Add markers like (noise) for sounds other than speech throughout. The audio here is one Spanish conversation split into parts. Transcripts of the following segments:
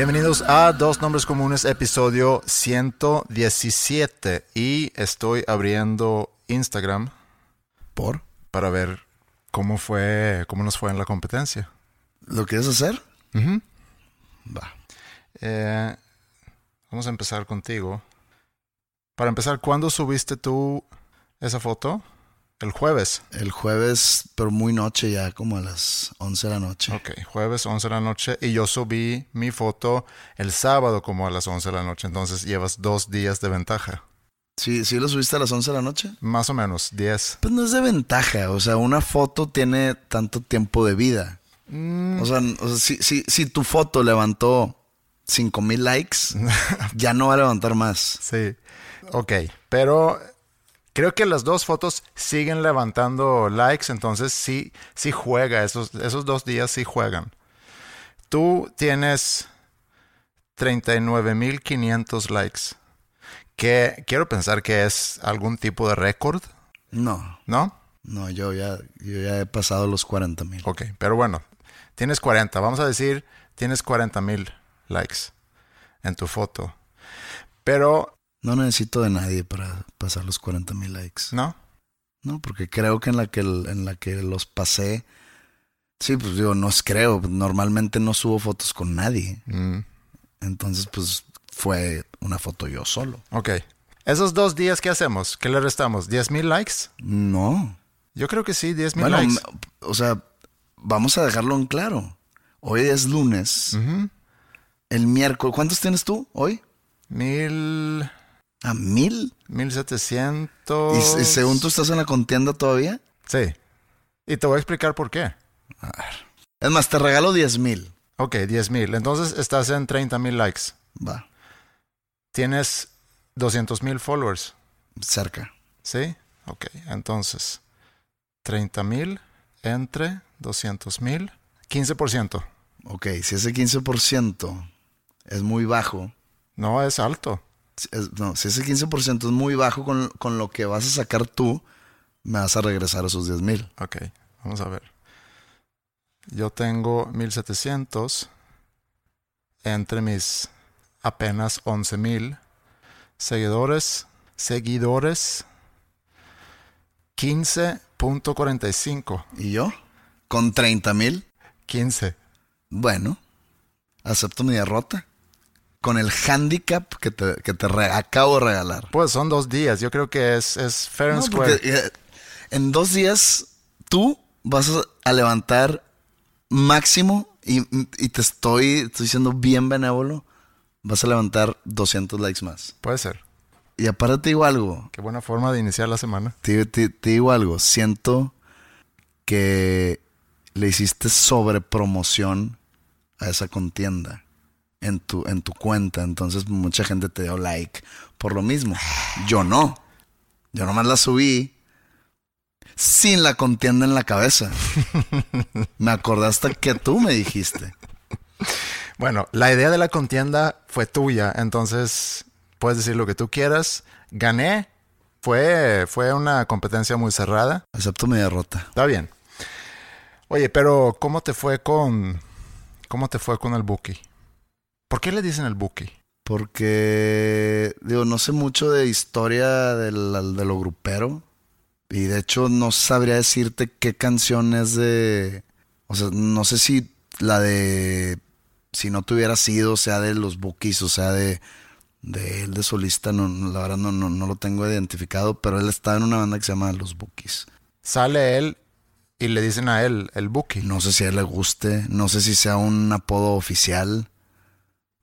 Bienvenidos a Dos Nombres Comunes, episodio 117. Y estoy abriendo Instagram. ¿Por? Para ver cómo fue, cómo nos fue en la competencia. ¿Lo quieres hacer? Va. Eh, vamos a empezar contigo. Para empezar, ¿cuándo subiste tú esa foto? El jueves. El jueves, pero muy noche ya, como a las 11 de la noche. Ok, jueves 11 de la noche. Y yo subí mi foto el sábado como a las 11 de la noche. Entonces llevas dos días de ventaja. ¿Sí, ¿Sí lo subiste a las 11 de la noche? Más o menos, 10. Pues no es de ventaja. O sea, una foto tiene tanto tiempo de vida. O sea, o sea, si, si, si tu foto levantó 5 mil likes, (laughs) ya no va a levantar más. Sí. Ok, pero creo que las dos fotos siguen levantando likes, entonces sí, sí juega, esos, esos dos días sí juegan. Tú tienes 39.500 likes, que quiero pensar que es algún tipo de récord, No, ¿no? no, yo ya, yo ya he pasado los 40 mil. Ok, pero bueno, tienes 40, vamos a decir, tienes 40.000 likes en tu foto. Pero, No necesito de nadie para pasar los 40 mil likes. ¿no? No, porque creo que en la que, en la que los pasé. Sí, pues digo, no es creo. Normalmente no subo fotos con nadie. Mm. Entonces, pues fue una foto yo solo. Ok. Esos dos días, ¿qué hacemos? ¿Qué le restamos? ¿10 mil likes? No. Yo creo que sí, 10 mil Bueno, likes. o sea, vamos a dejarlo en claro. Hoy es lunes. El miércoles. ¿Cuántos tienes tú hoy? Mil... ¿A mil? Mil setecientos... ¿Y, y según tú estás en la contienda todavía? Sí. Y te voy a explicar por qué. Es más, te regalo 10 mil. Ok, 10 mil. Entonces estás en 30 mil likes. Va, Tienes 200 mil followers. cerca. ¿Sí? Ok, entonces 30 mil entre 200 mil. 15%. Ok, si ese 15% es muy bajo. No, es alto. No, si ese 15% es muy bajo con, con lo que vas a sacar tú, me vas a regresar esos 10 mil. Ok, vamos a ver. Yo tengo 1700 entre mis apenas 11000 seguidores. Seguidores 15.45. ¿Y yo? ¿Con 30 mil? 15. Bueno, acepto mi derrota. Con el handicap que te, que te re- acabo de regalar. Pues son dos días. Yo creo que es, es fair and No, square. porque eh, en dos días tú vas a, a levantar máximo y, y te estoy, estoy siendo bien benévolo. Vas a levantar 200 likes más. Puede ser. Y aparte te digo algo. Qué buena forma de iniciar la semana. Te, te- te digo algo. Siento que le hiciste sobrepromoción a esa contienda en tu, en tu cuenta. Entonces mucha gente te dio like por lo mismo. Yo no. Yo nomás la subí sin la contienda en la cabeza. (laughs) me acordaste que tú me dijiste. Bueno, la idea de la contienda fue tuya, entonces puedes decir lo que tú quieras. Gané, Fue, fue una competencia muy cerrada. Excepto mi derrota. Está bien. Oye, pero ¿cómo te fue con cómo te fue con el Buki? ¿Por qué le dicen el Buki? Porque, digo, no sé mucho de historia del, de lo grupero. Y de hecho no sabría decirte qué canción es de... O sea, no sé si la de... Si no tuviera sido, sea de los Bookies o sea de, de él de solista, no, la verdad no, no, no lo tengo identificado, pero él está en una banda que se llama Los Bookies. Sale él y le dicen a él el Buki. No sé si a él le guste, no sé si sea un apodo oficial,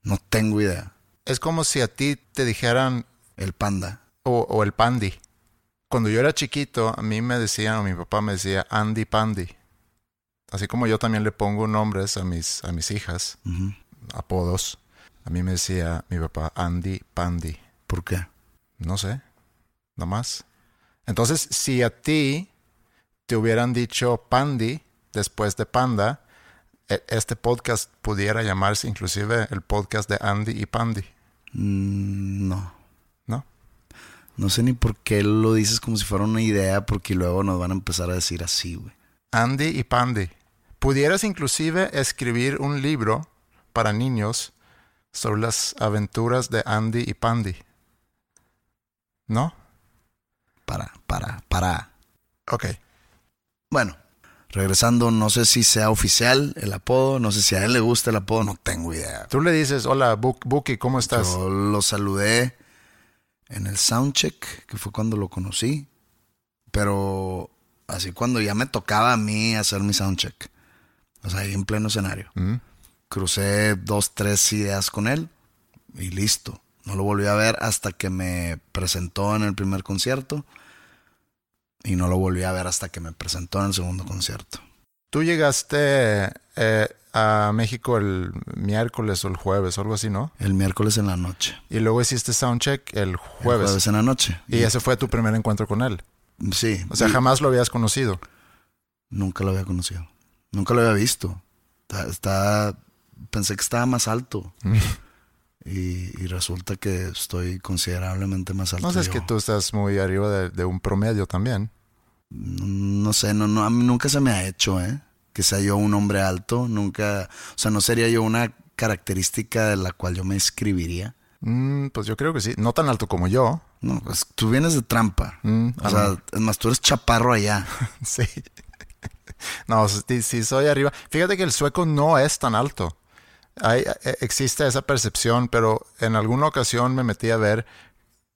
no tengo idea. Es como si a ti te dijeran El panda. o, o el Pandi. Cuando yo era chiquito, a mí me decían, o mi papá me decía Andy Pandi. Así como yo también le pongo nombres a mis, a mis hijas, apodos. A mí me decía mi papá Andy Pandi. ¿Por qué? No sé, no más. Entonces, si a ti te hubieran dicho Pandi después de Panda, este podcast pudiera llamarse inclusive el podcast de Andy y Pandi, Mm, no. ¿no? No sé ni por qué lo dices como si fuera una idea, porque luego nos van a empezar a decir así, güey. Andy y Pandi. Pudieras inclusive escribir un libro para niños sobre las aventuras de Andy y Pandi. ¿No? Para, para, para. Ok. Bueno, regresando, no sé si sea oficial el apodo, no sé si a él le gusta el apodo, no tengo idea. Tú le dices, hola, Buk- Buki, ¿cómo estás? Yo lo saludé en el soundcheck, que fue cuando lo conocí. Pero así cuando ya me tocaba a mí hacer mi soundcheck. O sea, ahí en pleno escenario. Mm. Crucé dos, tres ideas con él y listo. No lo volví a ver hasta que me presentó en el primer concierto. Y no lo volví a ver hasta que me presentó en el segundo concierto. Tú llegaste eh, a México el miércoles o el jueves o algo así, ¿no? El miércoles en la noche. Y luego hiciste soundcheck el El jueves. jueves en la noche. Y ese fue tu primer encuentro con él. Sí. O sea, jamás lo habías conocido. Nunca lo había conocido. Nunca lo había visto. Está, está- pensé que estaba más alto. (laughs) y, y resulta que estoy considerablemente más alto. No sé, es que tú estás muy arriba de, de un promedio también. No sé, no, no, a mí nunca se me ha hecho, ¿eh? Que sea yo un hombre alto. Nunca. O sea, no sería yo una característica de la cual yo me escribiría. Mm, pues yo creo que sí. No tan alto como yo. No, pues tú vienes de trampa. Mm, o sea, es más, tú eres chaparro allá. (laughs) Sí. (laughs) No, sí, sí soy arriba. Fíjate que el sueco no es tan alto. Hay, eh, existe esa percepción, pero en alguna ocasión me metí a ver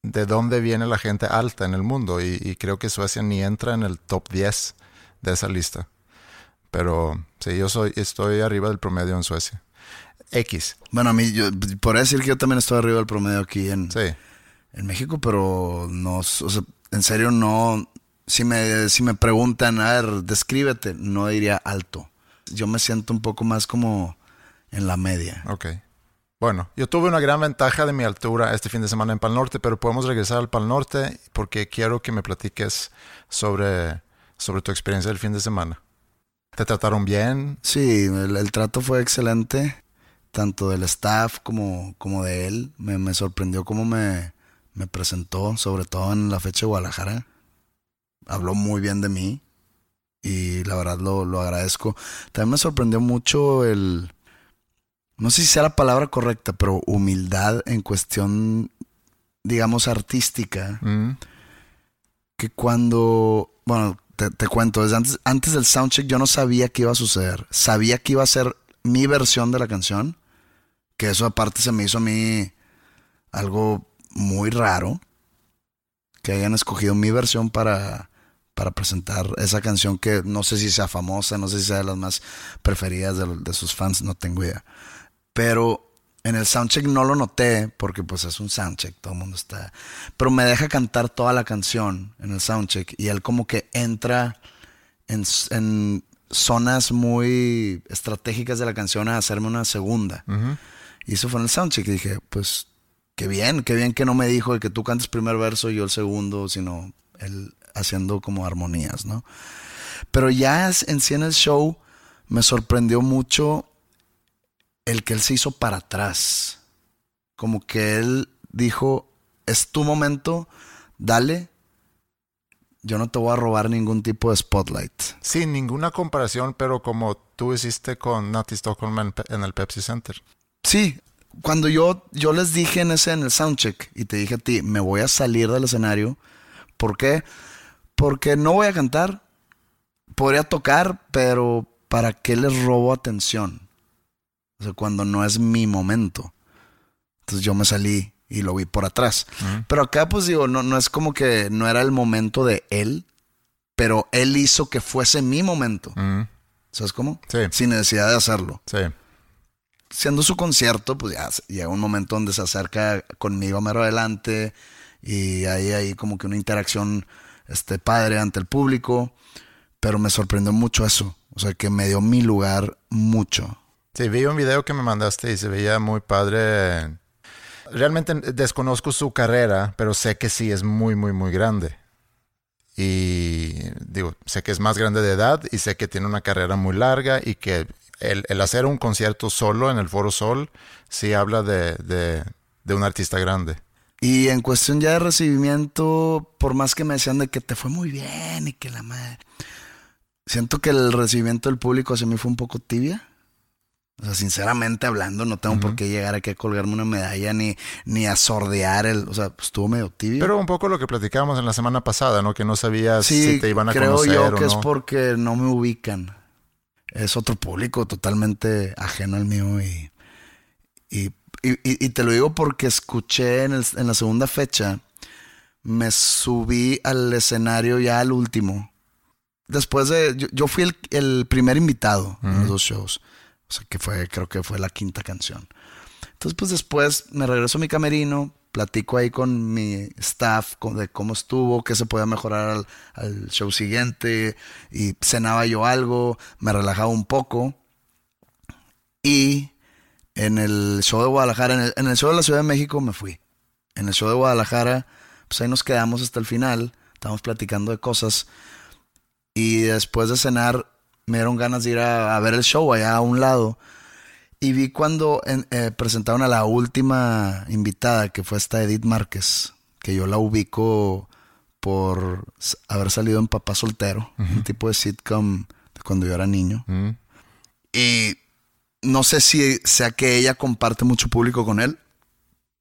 de dónde viene la gente alta en el mundo y, y creo que Suecia ni entra en el top 10 de esa lista. Pero sí, yo soy, estoy arriba del promedio en Suecia. X, Bueno, a mí, yo podría decir que yo también estoy arriba del promedio aquí en, sí. en México, pero no, o sea, en serio no, si me, si me preguntan, a ver, descríbete, no diría alto. Yo me siento un poco más como en la media. Ok. Bueno, yo tuve una gran ventaja de mi altura este fin de semana en Pal Norte, pero podemos regresar al Pal Norte porque quiero que me platiques sobre, sobre tu experiencia del fin de semana. ¿Te trataron bien? Sí, el, el trato fue excelente, tanto del staff como, como de él. Me, me sorprendió cómo me, me presentó, sobre todo en la fecha de Guadalajara. Habló muy bien de mí y la verdad lo, lo agradezco. También me sorprendió mucho el, no sé si sea la palabra correcta, pero humildad en cuestión, digamos, artística Mm, que cuando, bueno, te, te cuento, desde antes, antes del soundcheck yo no sabía qué iba a suceder. Sabía que iba a ser mi versión de la canción, que eso aparte se me hizo a mí algo muy raro, que hayan escogido mi versión para, para presentar esa canción que no sé si sea famosa, no sé si sea de las más preferidas de, de sus fans, no tengo idea. Pero en el soundcheck no lo noté porque pues es un soundcheck, todo el mundo está... Pero me deja cantar toda la canción en el soundcheck y él como que entra en, en zonas muy estratégicas de la canción a hacerme una segunda. Y eso fue en el soundcheck y dije, pues qué bien, qué bien que no me dijo que tú cantes primer verso y yo el segundo, sino él haciendo como armonías, ¿no? Pero ya en sí en el show me sorprendió mucho el que él se hizo para atrás. Como que él dijo, es tu momento, dale, yo no te voy a robar ningún tipo de spotlight. Sin ninguna comparación, pero como tú hiciste con Nati Stockholm en el Pepsi Center. Sí, cuando yo, yo les dije en ese, en el soundcheck, y te dije a ti, me voy a salir del escenario. ¿Por qué? Porque no voy a cantar. Podría tocar, pero ¿para qué les robo atención? O sea, cuando no es mi momento. Entonces yo me salí y lo vi por atrás. Pero acá, pues digo, no, no es como que no era el momento de él, pero él hizo que fuese mi momento. ¿Sabes cómo? Sí. Sin necesidad de hacerlo sí. siendo su concierto, pues ya llega un momento donde se acerca conmigo mero adelante y ahí hay como que una interacción este, padre ante el público, pero me sorprendió mucho eso, o sea que me dio mi lugar mucho. Sí, vi un video que me mandaste y se veía muy padre. Realmente desconozco su carrera, pero sé que sí es muy, muy, muy grande. Y digo, sé que es más grande de edad y sé que tiene una carrera muy larga y que el, el hacer un concierto solo en el Foro Sol sí habla de, de, de un artista grande. Y en cuestión ya de recibimiento, por más que me decían de que te fue muy bien y que la madre, siento que el recibimiento del público hacia mí fue un poco tibia. O sea, sinceramente hablando, no tengo por qué llegar aquí a colgarme una medalla ni, ni a sordear el. O sea, pues, estuvo medio tibio. Pero un poco lo que platicábamos en la semana pasada, ¿no? Que no sabías sí, si te iban a creo conocer yo o que es porque no me ubican. Es otro público totalmente ajeno al mío y, y, y- te lo digo porque escuché en, el- en la segunda fecha, me subí al escenario ya al último. Después de, yo, yo fui el, el primer invitado en los dos shows. Que fue, creo que fue la quinta canción. Entonces, pues después me regreso a mi camerino, platico ahí con mi staff de cómo estuvo, qué se podía mejorar al, al show siguiente, y cenaba yo algo, me relajaba un poco. Y en el show de Guadalajara, en el, en el show de la Ciudad de México me fui. En el show de Guadalajara, pues ahí nos quedamos hasta el final, estábamos platicando de cosas. Y después de cenar, me dieron ganas de ir a, a ver el show allá a un lado. Y vi cuando en- eh, presentaron a la última invitada, que fue esta Edith Márquez, que yo la ubico por haber salido en Papá Soltero, un tipo de sitcom de cuando yo era niño. Mm. Y no sé si sea que ella comparte mucho público con él,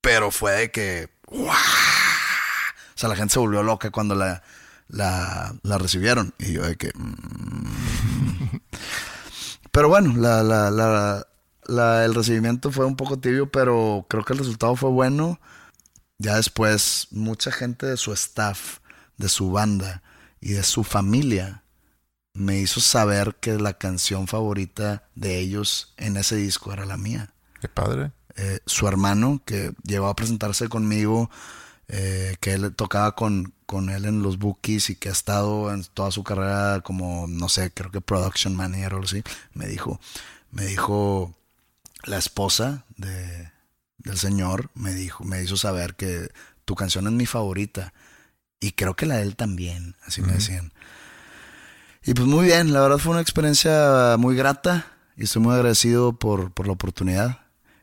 pero fue de que. ¡guau! O sea, la gente se volvió loca cuando la, la, la recibieron. Y yo de que. mm. Pero bueno, la, la, la, la- el recibimiento fue un poco tibio, pero creo que el resultado fue bueno. Ya después, mucha gente de su staff, de su banda y de su familia me hizo saber que la canción favorita de ellos en ese disco era la mía. Qué padre. Eh, su hermano, que llegó a presentarse conmigo, eh, que él tocaba con, con él en los bookies y que ha estado en toda su carrera como, no sé, creo que production manager o algo así, me dijo, me dijo la esposa de, del señor, me dijo, me hizo saber que tu canción es mi favorita. Y creo que la de él también, así me decían. Y pues muy bien, la verdad fue una experiencia muy grata y estoy muy agradecido por, por la oportunidad.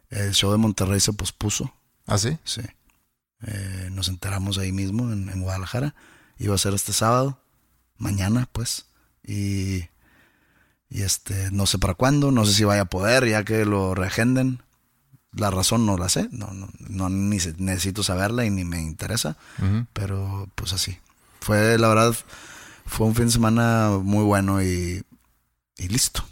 El show de Monterrey se pospuso, ¿Ah, sí? sí. Eh, nos enteramos ahí mismo en, en Guadalajara. Iba a ser este sábado, mañana pues. Y, y este, no sé para cuándo, no sé si vaya a poder ya que lo reagenden. La razón no la sé, no, no, no ni se- necesito saberla y ni me interesa. Pero pues así. Fue, la verdad, fue un fin de semana muy bueno y, y listo.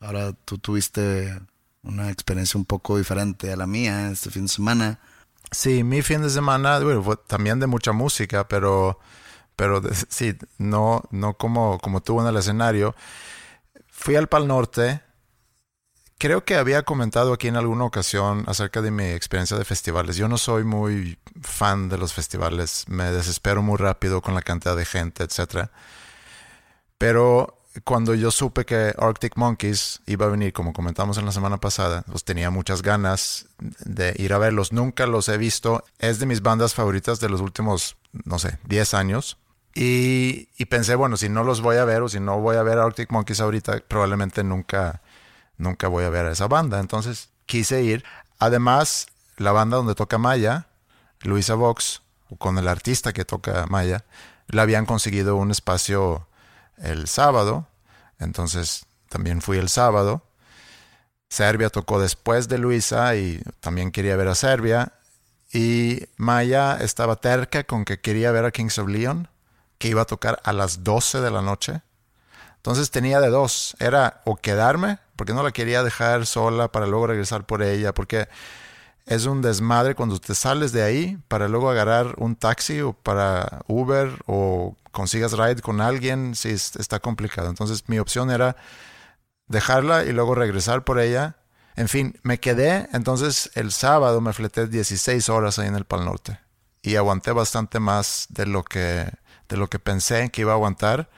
Ahora tú tuviste una experiencia un poco diferente a la mía este fin de semana. Sí, mi fin de semana, bueno, también de mucha música, pero, pero sí, no, no como, como tú en el escenario. Fui al Pal Norte. Creo que había comentado aquí en alguna ocasión acerca de mi experiencia de festivales. Yo no soy muy fan de los festivales. Me desespero muy rápido con la cantidad de gente, etcétera. Pero cuando yo supe que Arctic Monkeys iba a venir, como comentamos en la semana pasada, pues tenía muchas ganas de ir a verlos. Nunca los he visto. Es de mis bandas favoritas de los últimos, no sé, 10 años. Y, pensé, bueno, si no los voy a ver o si no voy a ver a Arctic Monkeys ahorita, probablemente nunca, nunca voy a ver a esa banda. Entonces quise ir. Además, la banda donde toca Maya, Luisa Vox, con el artista que toca Maya, le habían conseguido un espacio el sábado, entonces también fui el sábado. Serbia tocó después de Luisa y también quería ver a Serbia. Y Maya estaba terca con que quería ver a Kings of Leon, que iba a tocar a las 12 de la noche. Entonces tenía de dos. Era o quedarme, porque no la quería dejar sola para luego regresar por ella, porque es un desmadre cuando te sales de ahí para luego agarrar un taxi o para Uber o consigas ride con alguien, sí está complicado. Entonces mi opción era dejarla y luego regresar por ella. En fin, me quedé, entonces el sábado me fleté 16 horas ahí en el Pal Norte y aguanté bastante más de lo que, de lo que pensé que iba a aguantar.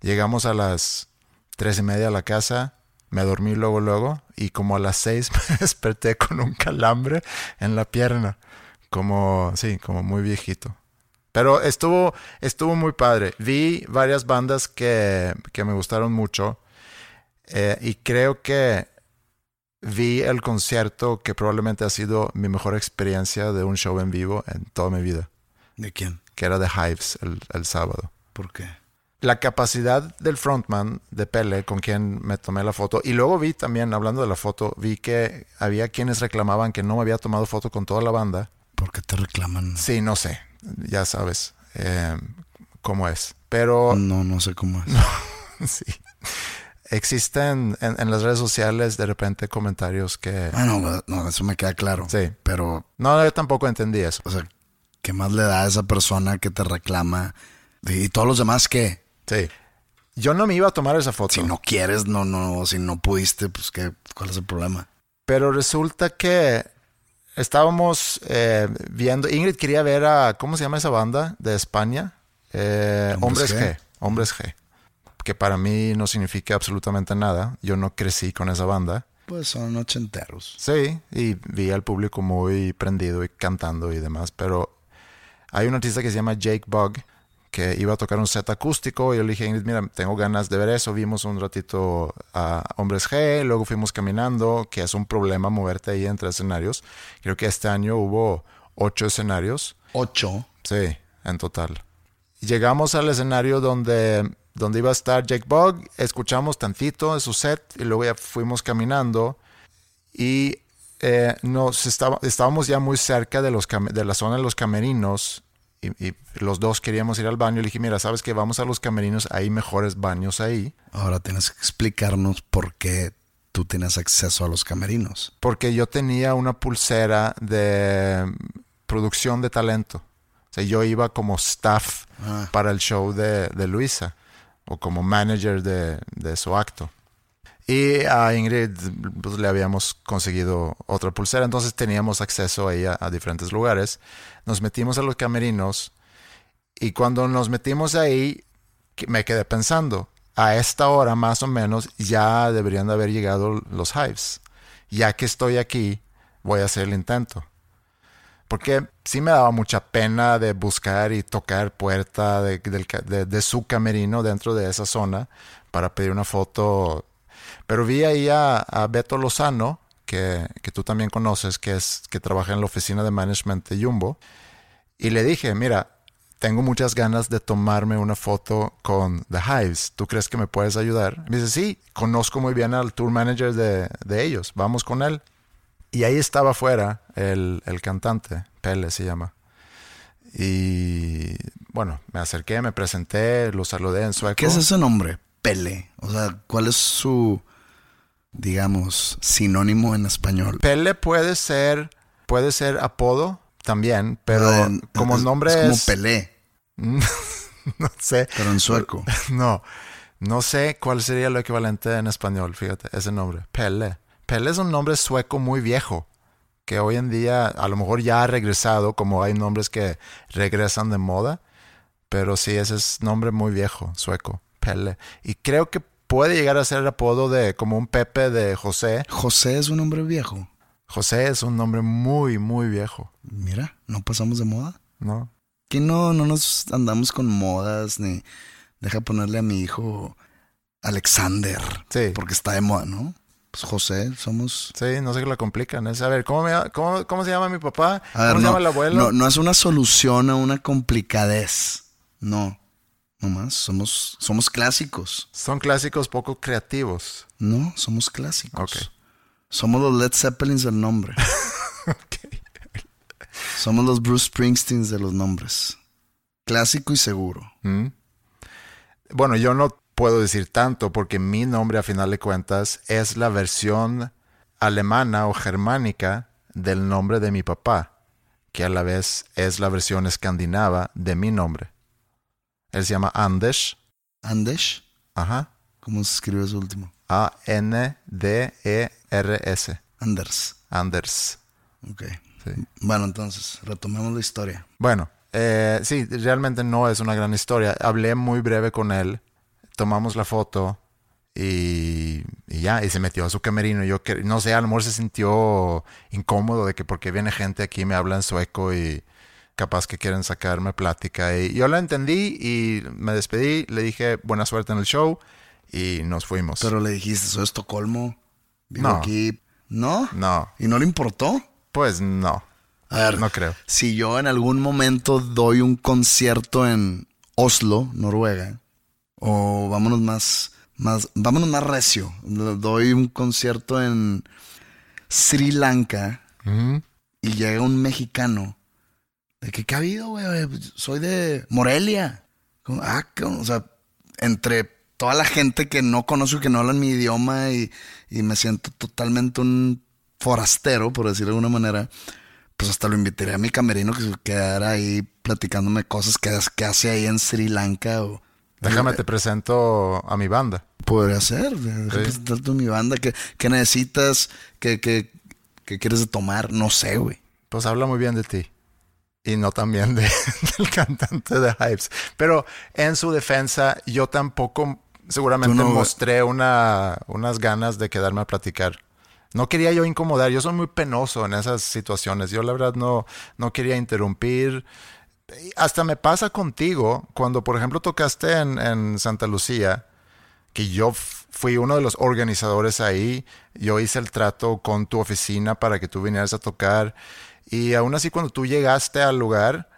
Llegamos a las tres y media a la casa, me dormí luego, luego, y como a las seis (laughs) me desperté con un calambre en la pierna, como, sí, como muy viejito. Pero estuvo, estuvo muy padre. Vi varias bandas que, que me gustaron mucho. Eh, y creo que vi el concierto que probablemente ha sido mi mejor experiencia de un show en vivo en toda mi vida. ¿De quién? Que era The Hives el, el sábado. ¿Por qué? La capacidad del frontman de Pele con quien me tomé la foto. Y luego vi también, hablando de la foto, vi que había quienes reclamaban que no me había tomado foto con toda la banda. ¿Por qué te reclaman? Sí, no sé. Ya sabes eh, cómo es. Pero... No, no sé cómo es. (laughs) sí existen en, las redes sociales de repente comentarios que... Ah, no, no, eso me queda claro. Sí. Pero... No, yo tampoco entendí eso. O sea, ¿qué más le da a esa persona que te reclama? ¿Y todos los demás qué? Sí. Yo no me iba a tomar esa foto. Si no quieres, no, no, si no pudiste, pues ¿qué, ¿cuál es el problema? Pero resulta que estábamos eh, viendo, Ingrid quería ver a, ¿cómo se llama esa banda de España? Eh, Hombres, G. Hombres G que para mí no significa absolutamente nada. Yo no crecí con esa banda. Pues son ochenteros. Sí, y vi al público muy prendido y cantando y demás, pero hay un artista que se llama Jake Bug que iba a tocar un set acústico y yo le dije, mira, tengo ganas de ver eso. Vimos un ratito a Hombres G, luego fuimos caminando, que es un problema moverte ahí entre escenarios. Creo que este año hubo ocho escenarios. ¿Ocho? Sí, en total. Llegamos al escenario donde donde iba a estar Jake Bug, escuchamos tantito de su set y luego ya fuimos caminando y eh, nos estaba, estábamos ya muy cerca de, los de la zona de los camerinos y, los dos queríamos ir al baño. Le dije, mira, sabes que vamos a los camerinos, hay mejores baños ahí. Ahora tienes que explicarnos por qué tú tienes acceso a los camerinos. Porque yo tenía una pulsera de producción de talento. O sea, yo iba como staff ah. para el show de, de Luisa o como manager de, de su acto. Y a Ingrid pues, le habíamos conseguido otra pulsera, entonces teníamos acceso a, a, diferentes lugares. Nos metimos a los camerinos y cuando nos metimos ahí me quedé pensando, a esta hora más o menos ya deberían de haber llegado los hives. Ya que estoy aquí, voy a hacer el intento. Porque sí me daba mucha pena de buscar y tocar puerta de, su camerino dentro de esa zona para pedir una foto. Pero vi ahí a, Beto Lozano, que, que, tú también conoces, que, es, que trabaja en la oficina de management de Jumbo. Y le dije, mira, tengo muchas ganas de tomarme una foto con The Hives. ¿Tú crees que me puedes ayudar? Me dice, sí, conozco muy bien al tour manager de, de ellos. Vamos con él. Y ahí estaba afuera el, cantante, Pele se llama. Y bueno, me acerqué, me presenté, lo saludé en sueco. ¿Qué es ese nombre? Pele. O sea, ¿cuál es su, digamos, sinónimo en español? Pele puede ser, puede ser apodo también, pero como nombre es... como Pelé. (laughs) no sé. Pero en sueco. (laughs) No, no sé cuál sería lo equivalente en español, fíjate, ese nombre. Pele. Pele es un nombre sueco muy viejo, que hoy en día a lo mejor ya ha regresado, como hay nombres que regresan de moda, pero sí, ese es nombre muy viejo, sueco, Pele. Y creo que puede llegar a ser el apodo de como un Pepe de José. José es un nombre viejo. José es un nombre muy, muy viejo. Mira, no pasamos de moda. No. Que no, no nos andamos con modas, ni deja ponerle a mi hijo Alexander. Sí. Porque está de moda, ¿no? Pues José, somos. Sí, no sé qué la complican. Es, a ver, ¿cómo, cómo, se llama mi papá? ¿Cómo se llama el abuelo? No, no es una solución a una complicadez. No, no más. Somos, somos clásicos. Son clásicos poco creativos. No, somos clásicos. Somos los Led Zeppelins del nombre. (laughs) Somos los Bruce Springsteens de los nombres. Clásico y seguro. Mm. Bueno, yo no puedo decir tanto porque mi nombre a final de cuentas es la versión alemana o germánica del nombre de mi papá, que a la vez es la versión escandinava de mi nombre. Él se llama Anders. Andesh. Ajá. ¿Cómo se escribe eso último? A-N-D-E-R-S. Anders. Anders. Ok. Sí. Bueno, entonces, retomemos la historia. Bueno, eh, sí, realmente no es una gran historia. Hablé muy breve con él, tomamos la foto y, y ya, y se metió a su camerino. Yo que, no sé, a lo mejor se sintió incómodo de que porque viene gente aquí me habla en sueco y capaz que quieren sacarme plática. Y yo lo entendí y me despedí, le dije buena suerte en el show y nos fuimos. Pero le dijiste, soy Estocolmo. Vivo No. aquí. ¿No? no, ¿Y no le importó? pues no, A ver, no creo. si yo en algún momento doy un concierto en Oslo, Noruega, o vámonos más, más, vámonos más recio, doy un concierto en Sri Lanka y llega un mexicano, de que, ¿qué ha habido, güey? Soy de Morelia. Como, ah, o sea, entre toda la gente que no conozco y que no hablan mi idioma y, y me siento totalmente un forastero, por decirlo de alguna manera, pues hasta lo invitaría a mi camerino que se quedara ahí platicándome cosas que, que hace ahí en Sri Lanka o... Déjame te presento a mi banda. Podría ser, déjame Sí. presentarte mi banda, ¿qué, qué necesitas? ¿Qué, qué, qué quieres tomar? No sé, güey. Pues habla muy bien de ti. Y no también de, (laughs) del cantante de Hypes. Pero en su defensa, yo tampoco seguramente no- mostré una, unas ganas de quedarme a platicar. No quería yo incomodar. Yo soy muy penoso en esas situaciones. Yo la verdad no, no quería interrumpir. Hasta me pasa contigo cuando, por ejemplo, tocaste en, en Santa Lucía, que yo fui uno de los organizadores ahí. Yo hice el trato con tu oficina para que tú vinieras a tocar. Y aún así, cuando tú llegaste al lugar,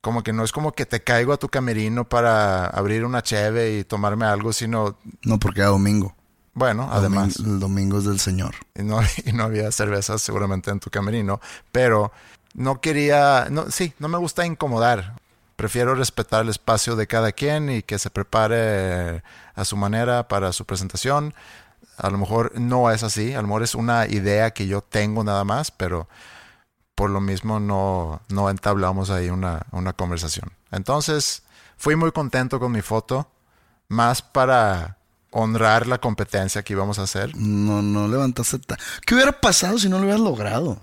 como que no es como que te caigo a tu camerino para abrir una cheve y tomarme algo, sino, No, porque era domingo. bueno, además. El domingo es del Señor. Y no, (laughs) y no había cervezas seguramente en tu camerino, pero no quería, no, sí, no me gusta incomodar. Prefiero respetar el espacio de cada quien y que se prepare a su manera para su presentación. A lo mejor no es así, a lo mejor es una idea que yo tengo nada más, pero por lo mismo no, no entablamos ahí una, una conversación. Entonces, fui muy contento con mi foto, más para honrar la competencia que íbamos a hacer. No, no levantaste. ta- ¿Qué hubiera pasado si no lo hubieras logrado? O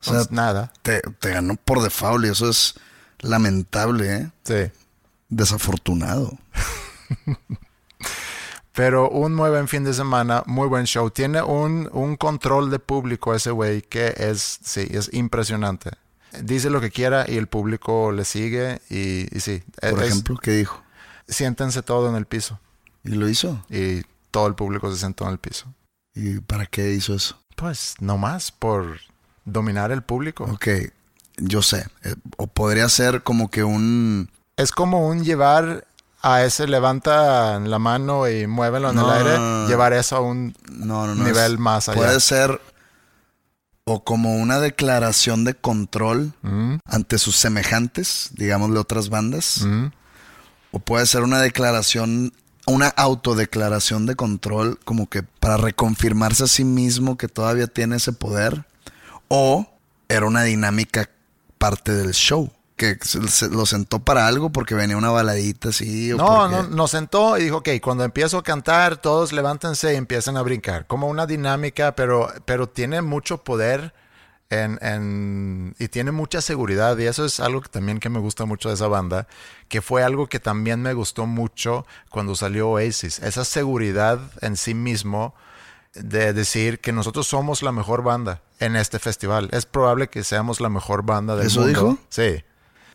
sea, Pues nada. te, te ganó por default y eso es lamentable, ¿eh? Sí. Desafortunado. (laughs) Pero un muy buen fin de semana, muy buen show. Tiene un, un control de público ese güey que es, sí, es impresionante. Dice lo que quiera y el público le sigue y, y sí. Por es- ejemplo, ¿qué dijo? siéntense todo en el piso. ¿Y lo hizo? Y todo el público se sentó en el piso. ¿Y para qué hizo eso? Pues no más por dominar el público. Ok, yo sé. eh, o podría ser como que un... Es como un llevar a ese levanta la mano y muévelo en No, el aire, no, no. llevar eso a un nivel es- más allá. Puede ser o como una declaración de control Mm, ante sus semejantes, digamos de otras bandas. mm. O puede ser una declaración, una autodeclaración de control, como que para reconfirmarse a sí mismo que todavía tiene ese poder. O era una dinámica parte del show, que se, lo sentó para algo porque venía una baladita así. O No, porque- no, nos sentó y dijo, ok, cuando empiezo a cantar, todos levántense y empiecen a brincar. Como una dinámica, pero, pero tiene mucho poder en, en- y tiene mucha seguridad. Y eso es algo que también que me gusta mucho de esa banda, que fue algo que también me gustó mucho cuando salió Oasis. Esa seguridad en sí mismo de decir que nosotros somos la mejor banda en este festival. Es probable que seamos la mejor banda del ¿Eso mundo. dijo? Sí.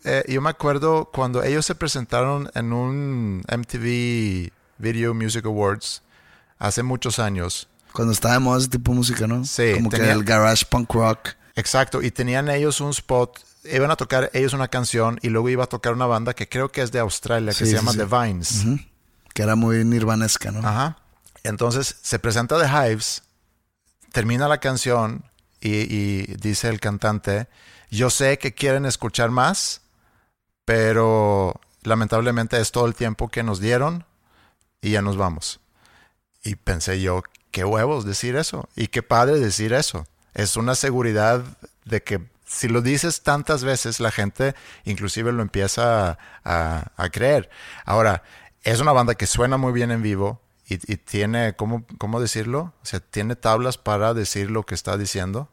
Eh, yo me acuerdo cuando ellos se presentaron en un MTV Video Music Awards hace muchos años. Cuando moda ese tipo de música, ¿no? Sí, Como tenía- que el garage punk rock. Exacto, y tenían ellos un spot iban a tocar ellos una canción y luego iba a tocar una banda que creo que es de Australia, que Sí, se llama sí. The Vines. Que era muy nirvanesca, ¿no? Ajá. Entonces se presenta The Hives, termina la canción y, y dice el cantante, yo sé que quieren escuchar más, pero lamentablemente es todo el tiempo que nos dieron y ya nos vamos. Y pensé yo, qué huevos decir eso y qué padre decir eso. Es una seguridad de que si lo dices tantas veces, la gente inclusive lo empieza a, creer. Ahora, es una banda que suena muy bien en vivo y, y tiene, ¿cómo, ¿cómo decirlo? O sea, tiene tablas para decir lo que está diciendo.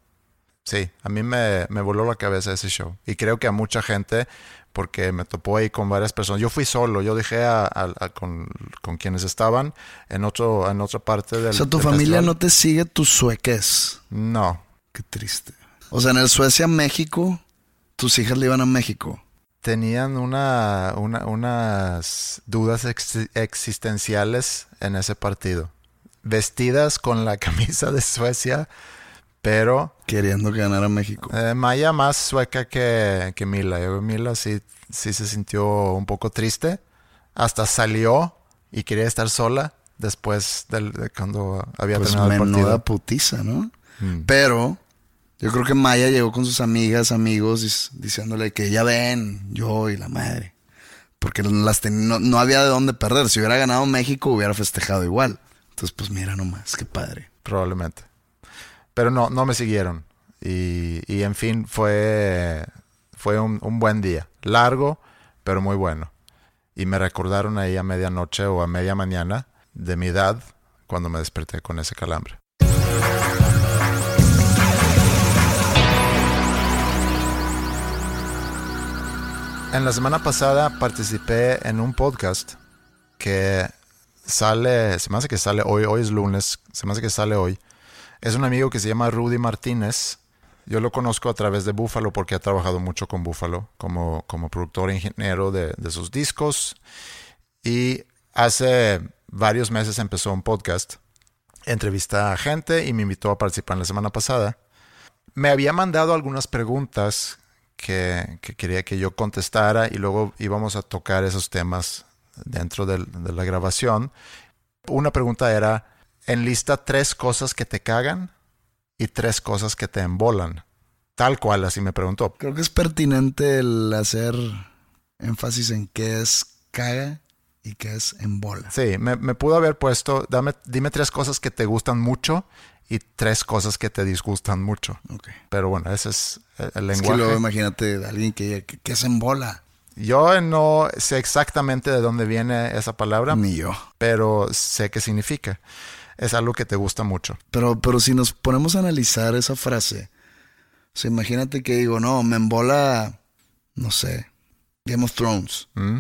Sí, a mí me, me voló la cabeza ese show. Y creo que a mucha gente, porque me topó ahí con varias personas. Yo fui solo, yo dejé a, a- a- con, con quienes estaban en, otro, en otra parte del o sea, tu familia festival. no te sigue tus sueques. No, Qué triste. O sea, en el Suecia-México, tus hijas le iban a México. tenían una, una- unas dudas ex- existenciales en ese partido. Vestidas con la (laughs) camisa de Suecia, pero Queriendo ganar a México. eh, Maya más sueca que, que Mila. Yo, Mila sí, sí se sintió un poco triste. Hasta salió y quería estar sola después del, de cuando había Pues terminado el partido. putiza, ¿no? Mm. Pero yo creo que Maya llegó con sus amigas, amigos, diciéndole que ya ven, yo y la madre. Porque las no, no había de dónde perder. Si hubiera ganado México, hubiera festejado igual. Entonces, pues mira nomás, qué padre. Probablemente. Pero no, no me siguieron. Y, y en fin, fue, fue un, un buen día. Largo, pero muy bueno. Y me recordaron ahí a medianoche o a media mañana de mi edad cuando me desperté con ese calambre. En la semana pasada participé en un podcast que sale, se me hace que sale hoy, hoy es lunes, se me hace que sale hoy. Es un amigo que se llama Rudy Martínez. Yo lo conozco a través de Buffalo porque ha trabajado mucho con Buffalo como, como productor e ingeniero de, de sus discos. Y hace varios meses empezó un podcast. Entrevista a gente y me invitó a participar la semana pasada. Me había mandado algunas preguntas que, que quería que yo contestara y luego íbamos a tocar esos temas dentro de la grabación. Una pregunta era, enlista tres cosas que te cagan y tres cosas que te embolan. Tal cual, así me preguntó. Creo que es pertinente el hacer énfasis en qué es caga y qué es en bola. Sí, me, me pudo haber puesto, dame, dime tres cosas que te gustan mucho y tres cosas que te disgustan mucho. Ok. Pero bueno, ese es el, el Es que lenguaje. luego imagínate a alguien que diga, ¿qué, qué es en bola? Yo no sé exactamente de dónde viene esa palabra, Ni yo. pero sé qué significa. Es algo que te gusta mucho. Pero, pero si nos ponemos a analizar esa frase, o sea, imagínate que digo, no, me embola, no sé, Game of Thrones. ¿Mm?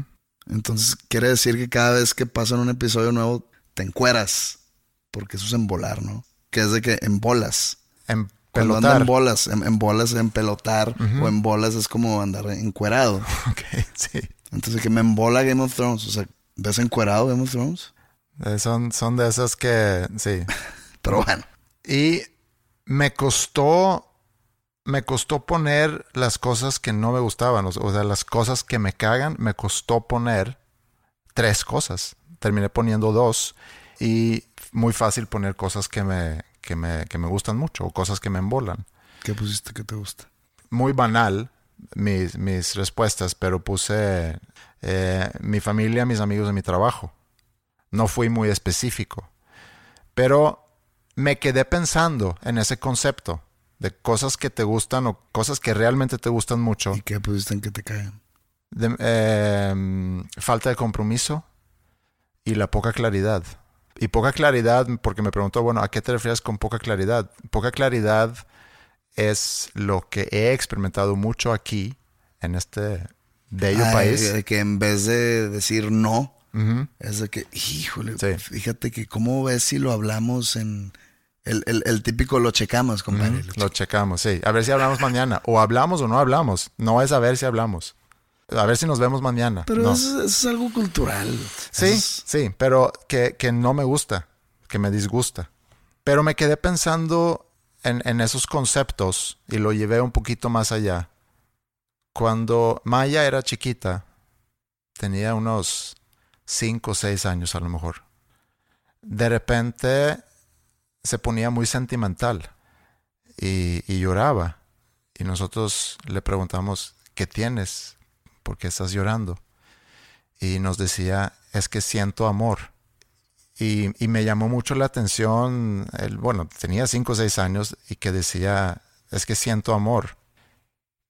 Entonces quiere decir que cada vez que pasa un episodio nuevo, te encueras. Porque eso es embolar, ¿no? Que es de que embolas. En Cuando en bolas, en, en bolas en pelotar o en bolas es como andar encuerado. (laughs) Ok, sí. Entonces que me embola Game of Thrones. O sea, ¿ves encuerado Game of Thrones? Eh, son, son de esas que, sí. (laughs) Pero bueno. Y me costó, me costó poner las cosas que no me gustaban, o sea, las cosas que me cagan, me costó poner tres cosas. Terminé poniendo dos y muy fácil poner cosas que me, que me, que me gustan mucho o cosas que me embolan. ¿Qué pusiste que te gusta? Muy banal mis, mis respuestas, pero puse eh, mi familia, mis amigos de mi trabajo. No fui muy específico. Pero me quedé pensando en ese concepto de cosas que te gustan o cosas que realmente te gustan mucho. ¿Y qué pusiste en que te? De- eh, falta de compromiso y la poca claridad. Y poca claridad, porque me preguntó, bueno, ¿a qué te refieres con poca claridad? Poca claridad es lo que he experimentado mucho aquí, en este bello Ay, país. de que en vez de decir no, Es de que, híjole, Sí. fíjate que cómo ves si lo hablamos en... El, el- el típico lo checamos, compadre. Lo Lo checamos, sí. A ver si hablamos mañana. O hablamos o no hablamos. No es a ver si hablamos. A ver si nos vemos mañana. Pero No. eso, eso es algo cultural. Sí, es- sí, pero que, que no me gusta, que me disgusta. Pero me quedé pensando en, en esos conceptos y lo llevé un poquito más allá. Cuando Maya era chiquita, tenía unos 5 o 6 años a lo mejor, de repente se ponía muy sentimental y, lloraba. Y nosotros le preguntamos, ¿qué tienes? ¿Por qué estás llorando? Y nos decía, es que siento amor. Y, y me llamó mucho la atención, el, bueno, tenía 5 o 6 años y que decía, es que siento amor.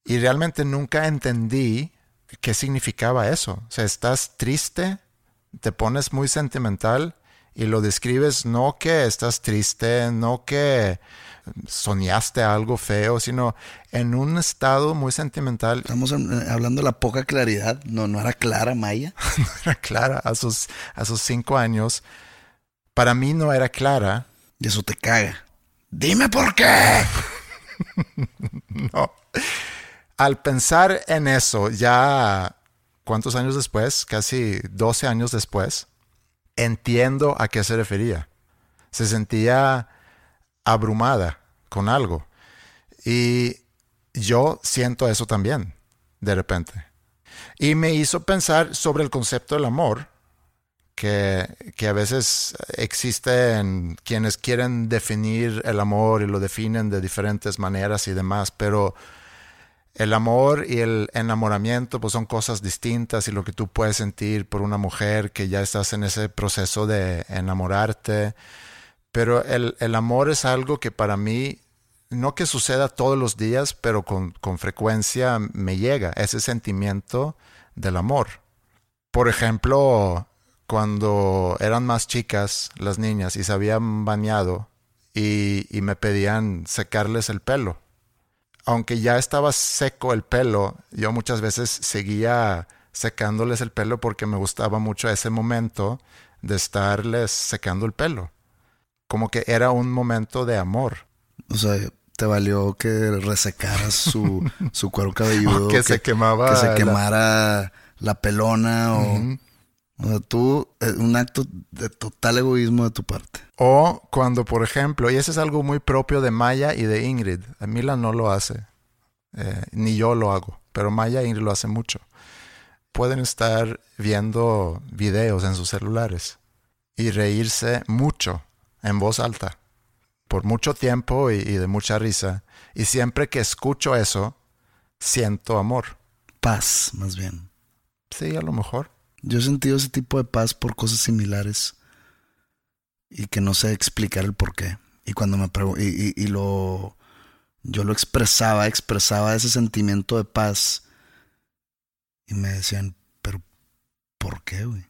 Y realmente nunca entendí qué significaba eso. O sea, estás triste, te pones muy sentimental y lo describes no que estás triste, no que soñaste algo feo, sino en un estado muy sentimental. Estamos en- hablando de la poca claridad. No, no era clara, Maya. (laughs) no era clara a sus, a sus cinco años. Para mí no era clara. Y eso te caga. Dime por qué. (laughs) No. Al pensar en eso, ya cuántos años después, casi 12 años después, entiendo a qué se refería. Se sentía abrumada con algo. Y yo siento eso también, de repente. Y me hizo pensar sobre el concepto del amor, que, que a veces existen quienes quieren definir el amor y lo definen de diferentes maneras y demás, pero el amor y el enamoramiento pues son cosas distintas y lo que tú puedes sentir por una mujer que ya estás en ese proceso de enamorarte, pero el, el amor es algo que para mí, no que suceda todos los días, pero con, con frecuencia me llega ese sentimiento del amor. Por ejemplo, cuando eran más chicas las niñas y se habían bañado y, y me pedían secarles el pelo aunque ya estaba seco el pelo, yo muchas veces seguía secándoles el pelo porque me gustaba mucho ese momento de estarles secando el pelo. Como que era un momento de amor. O sea, te valió que resecaras su, (laughs) su cuero cabelludo. que se quemaba Que se quemara la, pelona o... tú, eh, un acto de total egoísmo de tu parte. O cuando, por ejemplo, y ese es algo muy propio de Maya y de Ingrid, Mila no lo hace, eh, ni yo lo hago, pero Maya e Ingrid lo hacen mucho. Pueden estar viendo videos en sus celulares y reírse mucho en voz alta, por mucho tiempo y, y de mucha risa. Y siempre que escucho eso, siento amor. Paz, más bien. Sí, a lo mejor. Yo he sentido ese tipo de paz por cosas similares y que no sé explicar el por qué. Y cuando me y- y lo yo lo expresaba, expresaba ese sentimiento de paz y me decían, pero ¿por qué, güey?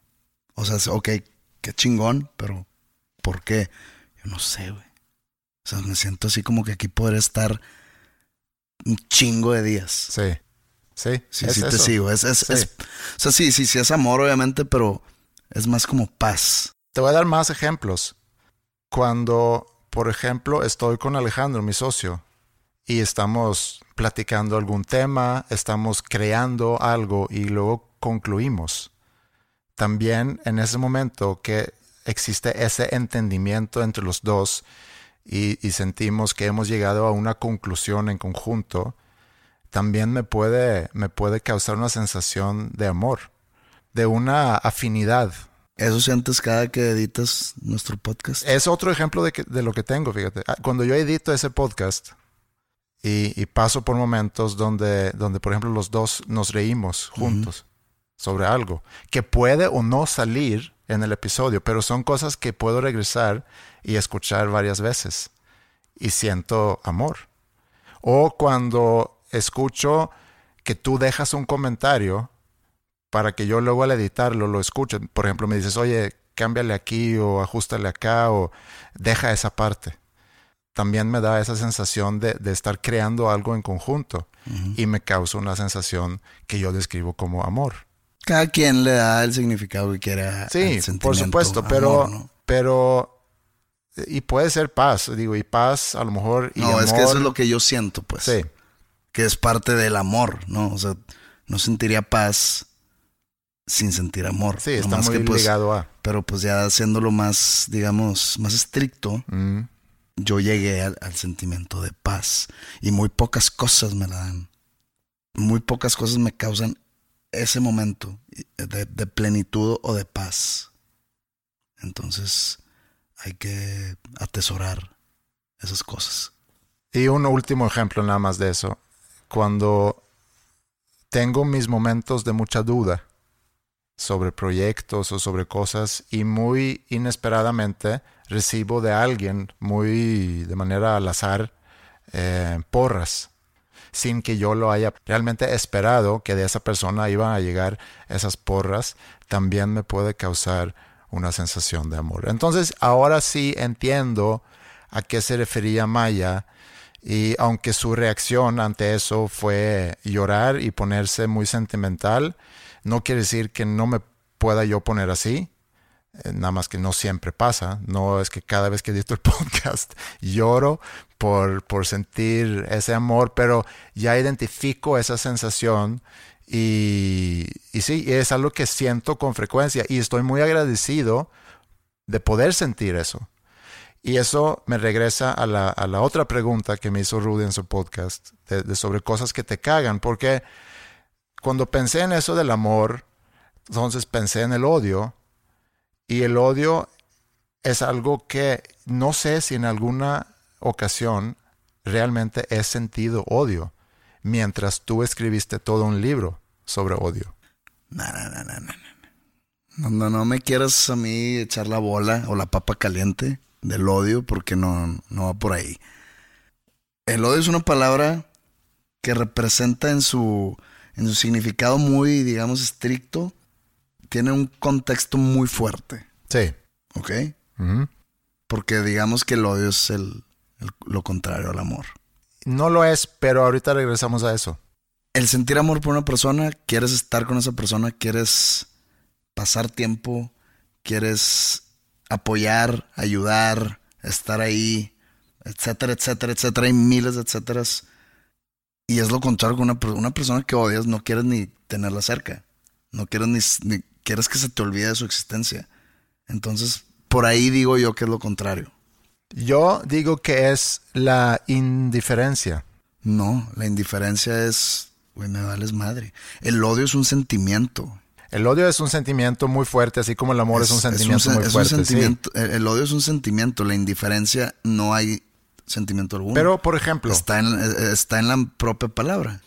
O sea, ok, qué chingón, pero ¿por qué? Yo no sé, güey. O sea, me siento así como que aquí podré estar un chingo de días. Sí. Sí, Sí, es sí te sigo. Es, es, Sí. es- o sea, sí, sí, sí es amor, obviamente, pero es más como paz. Te voy a dar más ejemplos. Cuando, por ejemplo, estoy con Alejandro, mi socio, y estamos platicando algún tema, estamos creando algo y luego concluimos. También en ese momento que existe ese entendimiento entre los dos y, y sentimos que hemos llegado a una conclusión en conjunto, también me puede, me puede causar una sensación de amor, de una afinidad Eso sientes cada que editas nuestro podcast. es otro ejemplo de, que- de lo que tengo, fíjate. Ah, Cuando yo edito ese podcast y, y paso por momentos donde, donde, por ejemplo, los dos nos reímos juntos sobre algo, que puede o no salir en el episodio, pero son cosas que puedo regresar y escuchar varias veces y siento amor. O cuando escucho que tú dejas un comentario para que yo luego al editarlo lo escuche. Por ejemplo, me dices, oye, cámbiale aquí o ajustale acá o deja esa parte. También me da esa sensación de, de estar creando algo en conjunto y me causa una sensación que yo describo como amor. Cada quien le da el significado que quiera. Sí, por supuesto, pero, amor, ¿no? pero, y puede ser paz, digo, y paz a lo mejor. Y No, es que eso es lo que yo siento, pues. Sí, Que es parte del amor, ¿no? O sea, no sentiría paz sin sentir amor. sí, está Nomás muy que, pues, ligado a. Pero pues ya haciéndolo más, digamos, más estricto, Mm, yo llegué al, al sentimiento de paz. Y muy pocas cosas me la dan. muy pocas cosas me causan ese momento de, de plenitud o de paz. Entonces hay que atesorar esas cosas. Y un último ejemplo nada más de eso. Cuando tengo mis momentos de mucha duda sobre proyectos o sobre cosas y muy inesperadamente recibo de alguien muy de manera al azar eh, porras sin que yo lo haya realmente esperado que de esa persona iban a llegar esas porras, también me puede causar una sensación de amor. Entonces, ahora sí entiendo a qué se refería Maya y aunque su reacción ante eso fue llorar y ponerse muy sentimental, no quiere decir que no me pueda yo poner así. Eh, nada más que no siempre pasa. No es que cada vez que edito el (laughs) podcast lloro por, por sentir ese amor, pero ya identifico esa sensación y, y sí, es algo que siento con frecuencia y estoy muy agradecido de poder sentir eso. Y eso me regresa a la, a la, otra pregunta que me hizo Rudy en su podcast, de, sobre cosas que te cagan, porque cuando pensé en eso del amor, entonces pensé en el odio, y el odio es algo que no sé si en alguna ocasión realmente he sentido odio, mientras tú escribiste todo un libro sobre odio. No, no, no, no, no. No, no me quieras a mí echar la bola o la papa caliente del odio porque no, no va por ahí. El odio es una palabra que representa en su, en su significado muy, digamos, estricto, tiene un contexto muy fuerte. Sí. ¿Ok? Porque digamos que el odio es el, lo contrario al amor. No lo es, pero ahorita regresamos a eso. El sentir amor por una persona, quieres estar con esa persona, quieres pasar tiempo, quieres apoyar, ayudar, estar ahí, etcétera, etcétera, etcétera. Hay miles de etcéteras. Y es lo contrario con una, una, persona que odias, no quieres ni tenerla cerca. No quieres ni, ni, quieres que se te olvide de su existencia. Entonces, por ahí digo yo que es lo contrario. Yo digo que es la indiferencia. No, la indiferencia es, güey, me vales madre. El odio es un sentimiento. El odio es un sentimiento muy fuerte, así como el amor es, un sentimiento muy fuerte. el, odio es un sentimiento, la indiferencia no hay sentimiento alguno. Pero, por ejemplo. Está en, eh, está en la propia palabra.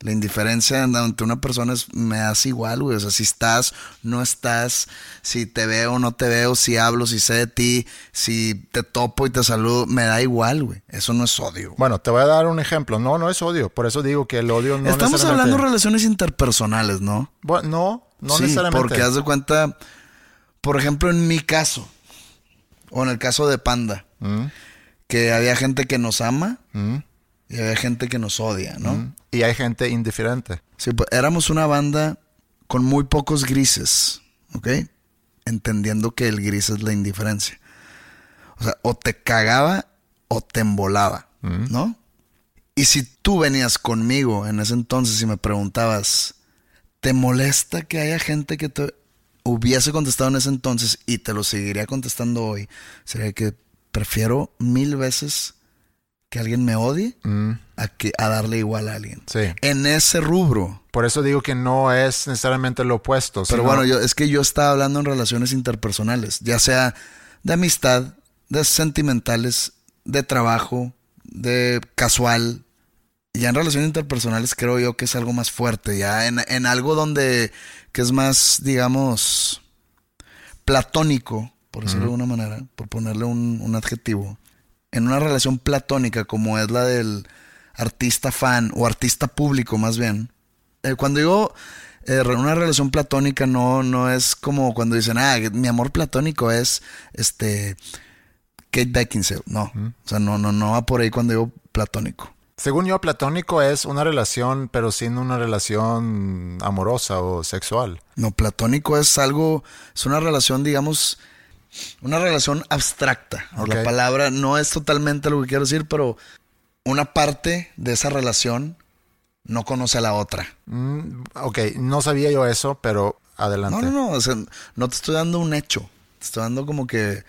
La indiferencia ante una persona es, me hace igual, güey. O sea, si estás, no estás, si te veo, no te veo, si hablo, si sé de ti, si te topo y te saludo, me da igual, güey. Eso no es odio. Bueno, te voy a dar un ejemplo. No, no es odio. Por eso digo que el odio no Estamos hablando de relaciones interpersonales, ¿no? Bueno, no, no sí, necesariamente. Porque haz de cuenta, por ejemplo, en mi caso, o en el caso de Panda, mm. que había gente que nos ama. Mm y hay gente que nos odia, ¿no? Y hay gente indiferente. Sí, pues éramos una banda con muy pocos grises, ¿ok? Entendiendo que el gris es la indiferencia. O sea, o te cagaba o te embolaba, ¿no? Y si tú venías conmigo en ese entonces y me preguntabas, ¿te molesta que haya gente que te hubiese contestado en ese entonces y te lo seguiría contestando hoy? Sería que prefiero mil veces que alguien me odie mm. a, que, a darle igual a alguien. Sí. En ese rubro. Por eso digo que no es necesariamente lo opuesto. Pero bueno, yo, es que yo estaba hablando en relaciones interpersonales, ya sea de amistad, de sentimentales, de trabajo, de casual. Ya en relaciones interpersonales creo yo que es algo más fuerte, ya en, en algo donde que es más, digamos, platónico, por decirlo de alguna manera, por ponerle un, un adjetivo en una relación platónica como es la del artista fan o artista público más bien. Eh, cuando digo eh, una relación platónica no, no es como cuando dicen, ah, mi amor platónico es este Kate Beckinsale. No, o sea, no, no, no va por ahí cuando digo platónico. Según yo, platónico es una relación, pero sin una relación amorosa o sexual. No, platónico es algo, es una relación, digamos, una relación abstracta. La palabra no es totalmente lo que quiero decir, pero una parte de esa relación no conoce a la otra. Mm, ok, no sabía yo eso, pero adelante. No, no, no. no te estoy dando un hecho. Te estoy dando como que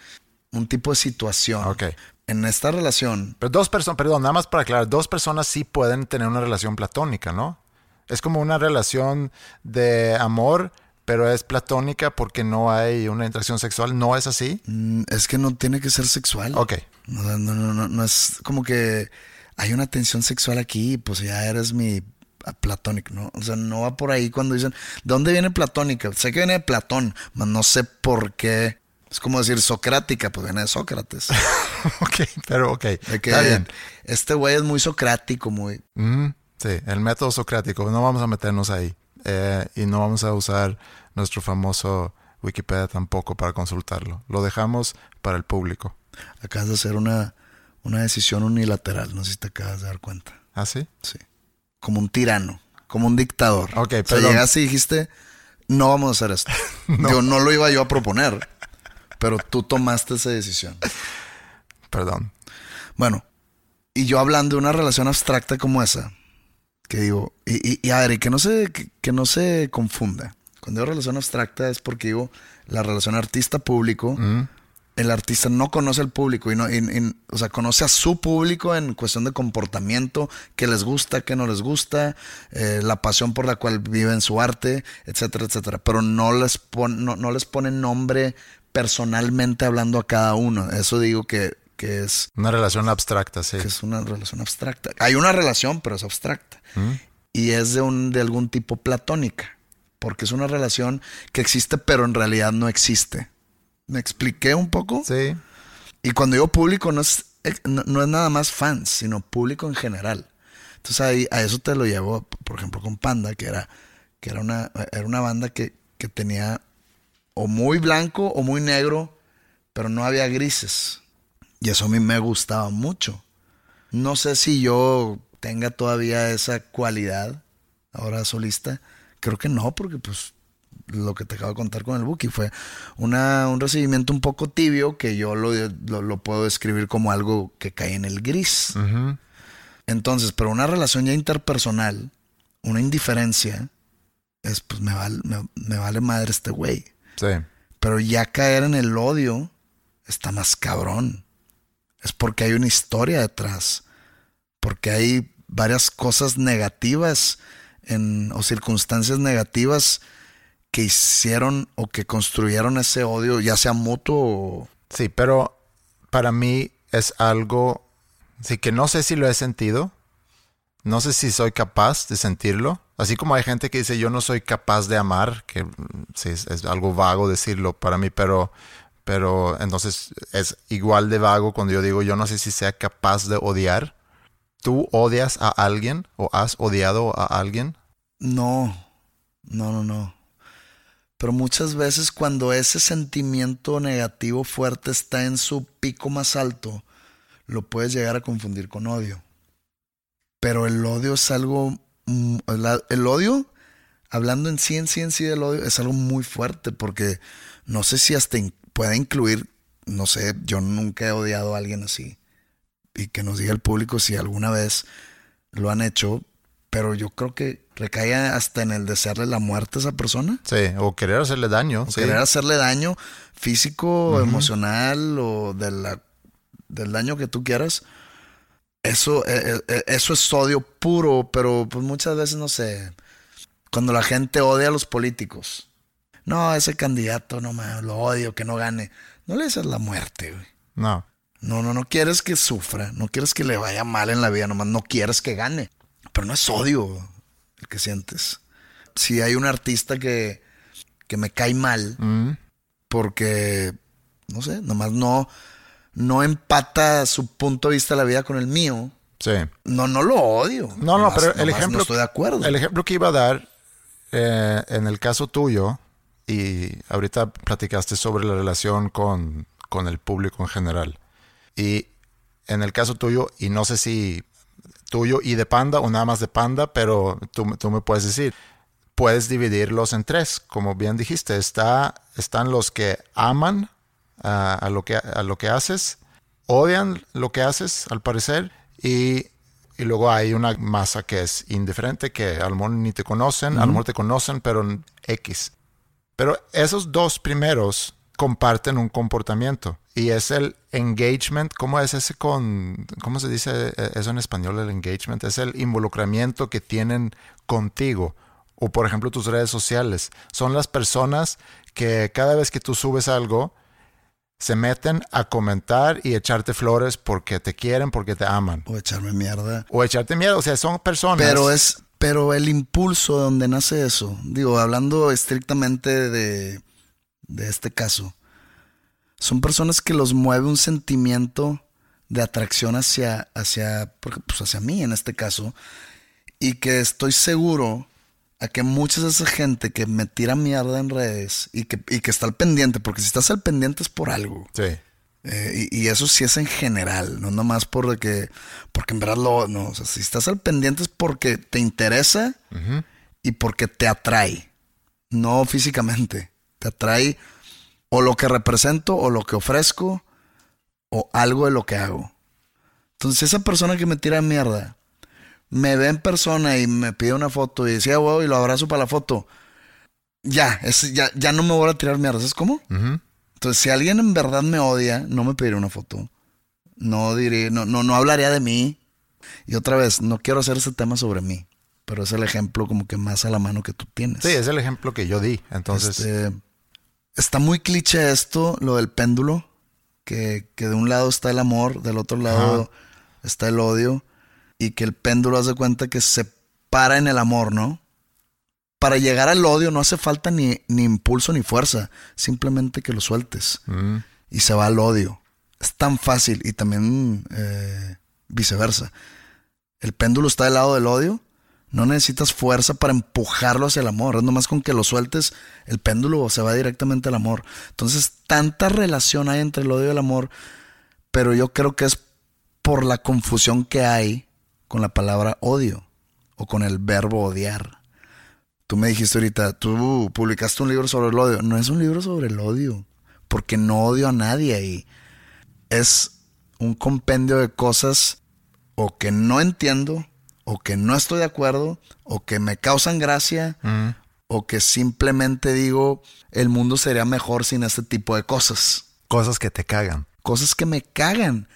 un tipo de situación. Ok. En esta relación. Pero dos personas, perdón, nada más para aclarar, dos personas sí pueden tener una relación platónica, ¿no? Es como una relación de amor, pero es platónica porque no hay una interacción sexual. ¿No es así? Mm, Es que no tiene que ser sexual. Ok. No, no, no, no, es como que hay una tensión sexual aquí, pues ya eres mi platónico, ¿no? O sea, no va por ahí cuando dicen, ¿de dónde viene platónica? Sé que viene de Platón, mas no sé por qué. Es como decir socrática, pues viene de Sócrates. (laughs) ok, pero ok. Que Está bien. Este güey es muy socrático, muy... Ujú, Sí, el método socrático. No vamos a meternos ahí. Eh, y no vamos a usar nuestro famoso Wikipedia tampoco para consultarlo. Lo dejamos para el público. Acabas de hacer una, una decisión unilateral, no sé si te acabas de dar cuenta. ¿Ah, sí? Sí. Como un tirano, como un dictador. Ok, o sea, llegaste y dijiste, no vamos a hacer esto. (laughs) Yo no lo iba yo a proponer, pero tú tomaste esa decisión. Perdón. Bueno, y yo hablando de una relación abstracta como esa, que digo, y, y, y a ver, y que no se, que, que no se confunda. Cuando digo relación abstracta es porque digo la relación artista-público. El artista no conoce al público y no, y- y- o sea, conoce a su público en cuestión de comportamiento, qué les gusta, qué no les gusta, eh, la pasión por la cual viven su arte, etcétera, etcétera. Pero no les pon- no, no les pone nombre personalmente hablando a cada uno. Eso digo que, que es Una relación abstracta, sí. que es una relación abstracta. Hay una relación, pero es abstracta. Y es de, un, de algún tipo platónica, porque es una relación que existe, pero en realidad no existe. ¿Me expliqué un poco? Sí. Y cuando digo público no es, eh, no, no es nada más fans, sino público en general. Entonces ahí, a eso te lo llevo, por ejemplo, con Panda, que era, que era, una, era una banda que, que tenía o muy blanco o muy negro, pero no había grises. Y eso a mí me gustaba mucho. No sé si yo tenga todavía esa cualidad ahora solista. Creo que no, porque pues lo que te acabo de contar con el Buki fue una, un recibimiento un poco tibio que yo lo, lo, lo puedo describir como algo que cae en el gris. Entonces, pero una relación ya interpersonal, una indiferencia, es pues me vale, me, me vale madre este güey. Sí. Pero ya caer en el odio está más cabrón. Es porque hay una historia detrás. Porque hay varias cosas negativas en, o circunstancias negativas que hicieron o que construyeron ese odio, ya sea mutuo o... Sí, pero para mí es algo, sí que no sé si lo he sentido, no sé si soy capaz de sentirlo, así como hay gente que dice yo no soy capaz de amar, que mm, sí, es, algo vago decirlo para mí, pero, pero entonces es igual de vago cuando yo digo yo no sé si sea capaz de odiar. ¿Tú odias a alguien o has odiado a alguien? No, no, no, no. Pero muchas veces cuando ese sentimiento negativo fuerte está en su pico más alto, lo puedes llegar a confundir con odio. Pero el odio es algo... mm, la- El odio, hablando en sí, en sí, en sí del odio, es algo muy fuerte porque no sé si hasta in- puede incluir, no sé, yo nunca he odiado a alguien así. Y que nos diga el público si alguna vez lo han hecho, pero yo creo que recae hasta en el desearle la muerte a esa persona. Sí, o querer hacerle daño. O sí. querer hacerle daño físico, emocional o de la- del daño que tú quieras. Eso, eh, eh, eso es odio puro, pero pues muchas veces no sé. Cuando la gente odia a los políticos. No, ese candidato, no mames, lo odio, que no gane. No le deseas la muerte, güey. No. No, no, no quieres que sufra, no quieres que le vaya mal en la vida, nomás no quieres que gane. Pero no es odio el que sientes. Si hay un artista que, que me cae mal, Mm, porque, no sé, nomás no, no empata su punto de vista de la vida con el mío, sí. no, no lo odio. No, no, pero el ejemplo. No estoy de acuerdo. El ejemplo que iba a dar eh, en el caso tuyo, y ahorita platicaste sobre la relación con, con el público en general. Y en el caso tuyo, y no sé si tuyo y de Panda o nada más de Panda, pero tú, tú me puedes decir, puedes dividirlos en tres, como bien dijiste. Está, están los que aman a, a lo que, a lo que haces, odian lo que haces, al parecer, y, y luego hay una masa que es indiferente, que a lo mejor ni te conocen, a lo mejor te conocen, pero en X. Pero esos dos primeros comparten un comportamiento y es el engagement. ¿Cómo es ese con, cómo se dice eso en español el engagement? Es el involucramiento que tienen contigo o por ejemplo tus redes sociales. Son las personas que cada vez que tú subes algo se meten a comentar y echarte flores porque te quieren, porque te aman. O echarme mierda. O echarte mierda, o sea, son personas. Pero es, pero el impulso de donde nace eso, digo, hablando estrictamente de, de este caso, son personas que los mueve un sentimiento de atracción hacia, hacia, pues hacia mí en este caso, y que estoy seguro a que mucha de esa gente que me tira mierda en redes y que, y que está al pendiente, porque si estás al pendiente es por algo. Sí. Eh, y, eso sí es en general, no nomás porque, porque en verdad lo, no, o sea, si estás al pendiente es porque te interesa y porque te atrae, no físicamente, te atrae o lo que represento o lo que ofrezco o algo de lo que hago. Entonces esa persona que me tira mierda me ve en persona y me pide una foto y decía, wow, y lo abrazo para la foto, ya, es, ya, ya no me voy a tirar mierda, ¿sabes cómo? Entonces, si alguien en verdad me odia, no me pediré una foto. No diré, no, no, no hablaría de mí. Y otra vez, no quiero hacer ese tema sobre mí, pero es el ejemplo como que más a la mano que tú tienes. Sí, es el ejemplo que yo di. Entonces. Este, está muy cliché esto, lo del péndulo, que, que, de un lado está el amor, del otro lado está el odio y que el péndulo hace cuenta que se para en el amor, ¿no? Para llegar al odio no hace falta ni, ni impulso ni fuerza, simplemente que lo sueltes mm. y se va al odio. Es tan fácil y también eh, viceversa. El péndulo está del lado del odio, no necesitas fuerza para empujarlo hacia el amor, es nomás con que lo sueltes, el péndulo se va directamente al amor. Entonces, tanta relación hay entre el odio y el amor, pero yo creo que es por la confusión que hay con la palabra odio o con el verbo odiar. Tú me dijiste ahorita, tú publicaste un libro sobre el odio. No es un libro sobre el odio, porque no odio a nadie ahí. Es un compendio de cosas o que no entiendo, o que no estoy de acuerdo, o que me causan gracia, o que simplemente digo, el mundo sería mejor sin este tipo de cosas. Cosas que te cagan. Cosas que me cagan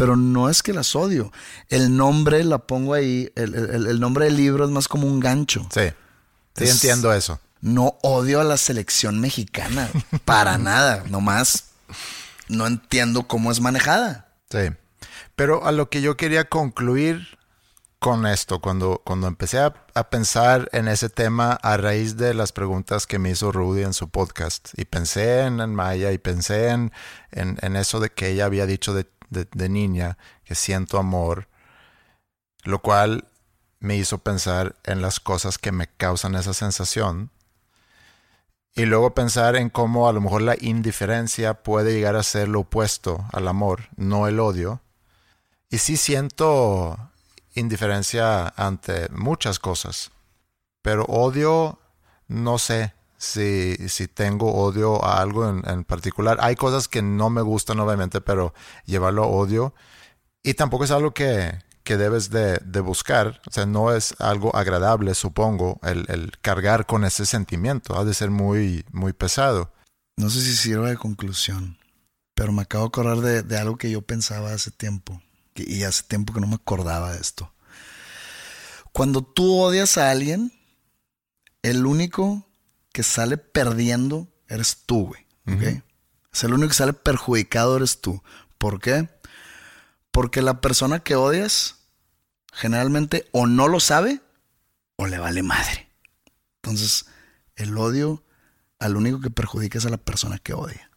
pero no es que las odio. El nombre la pongo ahí, el, nombre del libro es más como un gancho. Sí, sí entiendo eso. No odio a la selección mexicana, para (laughs) nada, nomás no entiendo cómo es manejada. Sí, pero a lo que yo quería concluir con esto, cuando, cuando empecé a, pensar en ese tema a raíz de las preguntas que me hizo Rudy en su podcast, y pensé en, Maya y pensé en, en, eso de que ella había dicho de de, niña que siento amor, lo cual me hizo pensar en las cosas que me causan esa sensación y luego pensar en cómo a lo mejor la indiferencia puede llegar a ser lo opuesto al amor, no el odio. Y sí siento indiferencia ante muchas cosas, pero odio no sé si, si tengo odio a algo en, particular. Hay cosas que no me gustan, obviamente, pero llevarlo a odio. Y tampoco es algo que, que debes de, de, buscar. O sea, no es algo agradable, supongo, el, el, cargar con ese sentimiento. Ha de ser muy, muy pesado. No sé si sirve de conclusión, pero me acabo de acordar de, de algo que yo pensaba hace tiempo. y hace tiempo que no me acordaba de esto. Cuando tú odias a alguien, el único que sale perdiendo eres tú, güey. Es el único que sale perjudicado eres tú. ¿Por qué? Porque la persona que odias generalmente o no lo sabe o le vale madre. Entonces, el odio al único que perjudica es a la persona que odia.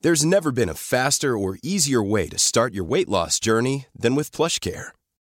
There's never been a faster or easier way to start your weight loss journey than with PlushCare.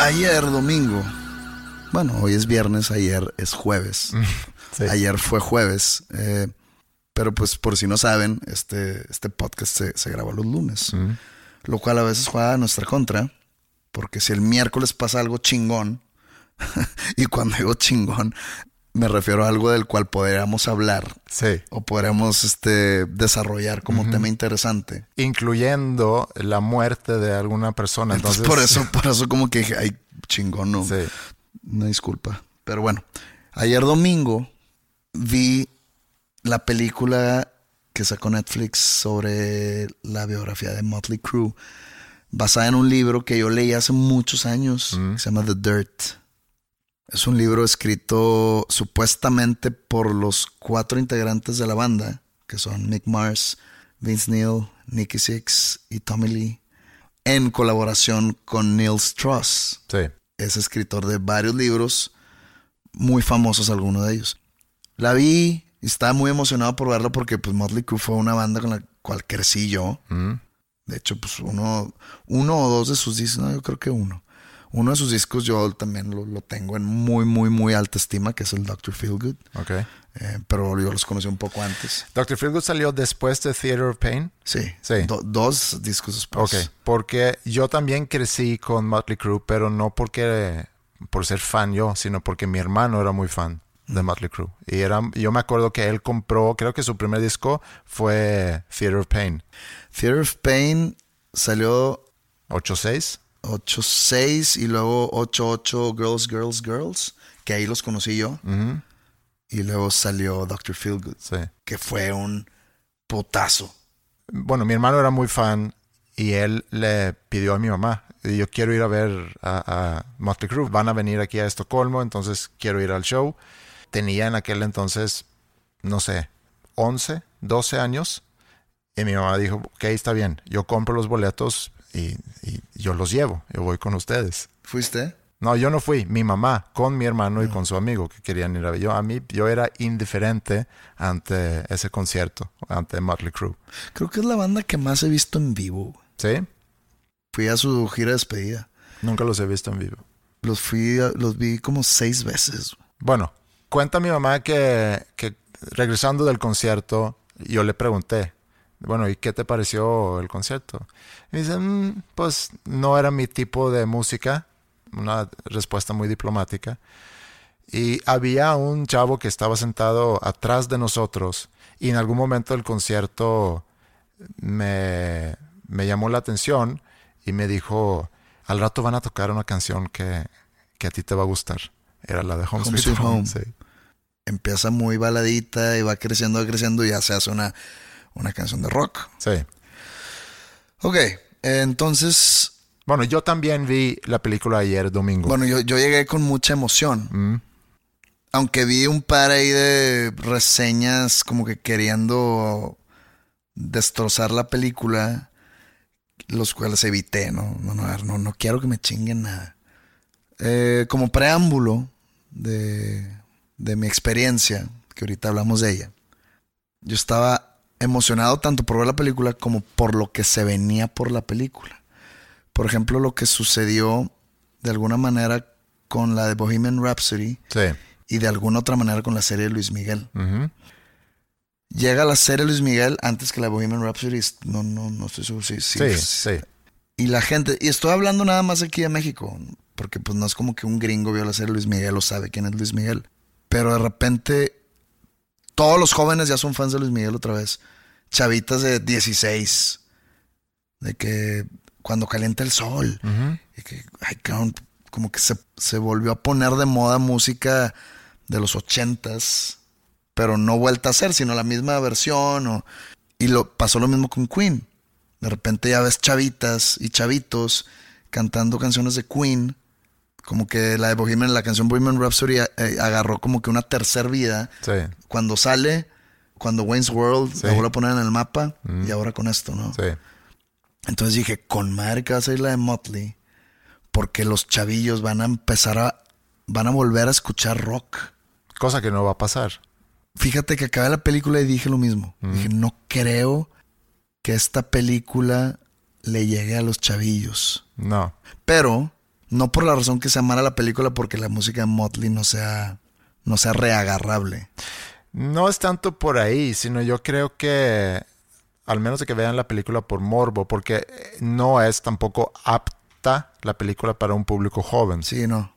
Ayer domingo, bueno, hoy es viernes, ayer es jueves. Sí. Ayer fue jueves, eh, pero pues por si no saben, este, este podcast se, se graba los lunes, lo cual a veces juega a nuestra contra, porque si el miércoles pasa algo chingón, (laughs) y cuando digo chingón, me refiero a algo del cual podríamos hablar Sí. o podríamos este, desarrollar como tema interesante. Incluyendo la muerte de alguna persona. Entonces, Entonces, (laughs) por eso, por eso como que dije, ay, chingón, no. Sí. Una disculpa. Pero bueno, ayer domingo vi la película que sacó Netflix sobre la biografía de Motley Crue, basada en un libro que yo leí hace muchos años, que se llama The Dirt. Es un libro escrito supuestamente por los cuatro integrantes de la banda, que son Mick Mars, Vince Neil, Nicky Six y Tommy Lee, en colaboración con Neil Strauss Sí. es escritor de varios libros, muy famosos algunos de ellos. La vi y estaba muy emocionado por verlo porque pues Motley Crue fue una banda con la cual crecí yo. De hecho, pues uno, uno o dos de sus discos, no, yo creo que uno. Uno de sus discos yo también lo, lo tengo en muy, muy, muy alta estima, que es el Dr. Feelgood. Ok. Eh, pero yo los conocí un poco antes. Dr. Feelgood salió después de Theater of Pain. Sí, Sí. Do- dos discos después. Ok. Porque yo también crecí con Motley Crue, pero no porque por ser fan yo, sino porque mi hermano era muy fan de Motley Crue. Y era, yo me acuerdo que él compró, creo que su primer disco fue Theater of Pain. Theater of Pain salió 8-6. 8-6 y luego 8-8 Girls, Girls, Girls, que ahí los conocí yo. Y luego salió Dr. Feelgood, Sí. que fue un putazo. Bueno, mi hermano era muy fan y él le pidió a mi mamá, yo quiero ir a ver a, a Motley Crue, van a venir aquí a Estocolmo, entonces quiero ir al show. Tenía en aquel entonces, no sé, 11, 12 años y mi mamá dijo, ok, está bien, yo compro los boletos y, y yo los llevo, yo voy con ustedes. ¿Fuiste? No, yo no fui, mi mamá con mi hermano y con su amigo que querían ir a ver. Yo, a mí, yo era indiferente ante ese concierto, ante Motley Crue. Creo que es la banda que más he visto en vivo. ¿Sí? Fui a su gira de despedida. Nunca los he visto en vivo. Los fui, a- los vi como seis veces. Bueno, cuenta mi mamá que, que regresando del concierto, yo le pregunté, bueno, ¿y qué te pareció el concierto? Y dice, "Mm, pues no era mi tipo de música, una respuesta muy diplomática. Y había un chavo que estaba sentado atrás de nosotros y en algún momento del concierto me, me llamó la atención y me dijo, al rato van a tocar una canción que, que a ti te va a gustar. Era la de Home, Home Sweet Sweet Home. Home. sí. Empieza muy baladita y va creciendo, va creciendo y ya se hace una, una canción de rock. Sí. Ok, entonces, Bueno, yo también vi la película ayer domingo. bueno, yo, yo llegué con mucha emoción. Mm, Aunque vi un par ahí de reseñas como que queriendo destrozar la película, los cuales evité, no, no, no, no, no quiero que me chinguen nada. Eh, como preámbulo de, de mi experiencia, que ahorita hablamos de ella, yo estaba emocionado tanto por ver la película como por lo que se venía por la película. Por ejemplo, lo que sucedió de alguna manera con la de Bohemian Rhapsody sí. y de alguna otra manera con la serie de Luis Miguel. Llega la serie de Luis Miguel antes que la Bohemian Rhapsody. No, no, no estoy seguro si Sí, sí. Y la gente, y estoy hablando nada más aquí de México, porque pues no es como que un gringo vio la serie de Luis Miguel o sabe quién es Luis Miguel. Pero de repente todos los jóvenes ya son fans de Luis Miguel otra vez. Chavitas de 16. De que cuando calienta el sol. Y que, ay, como que se, se volvió a poner de moda música de los ochentas, pero no vuelta a ser, sino la misma versión. o- y lo, pasó lo mismo con Queen. De repente ya ves chavitas y chavitos cantando canciones de Queen. Como que la de Bohemian, la canción Bohemian Rhapsody eh, agarró como que una tercera vida. Sí. Cuando sale, cuando Wayne's World Sí. la vuelve a poner en el mapa y ahora con esto, ¿no? Sí. Entonces dije, con madre que va a salir la de Motley, porque los chavillos van a empezar a, van a volver a escuchar rock. Cosa que no va a pasar. Fíjate que acabé la película y dije lo mismo. Dije, no creo que esta película le llegue a los chavillos. No. Pero no por la razón que se amara la película, porque la música de Motley no sea, no sea reagarrable. No es tanto por ahí, sino yo creo que, al menos de que vean la película por morbo, porque no es tampoco apta la película para un público joven. Sí, no.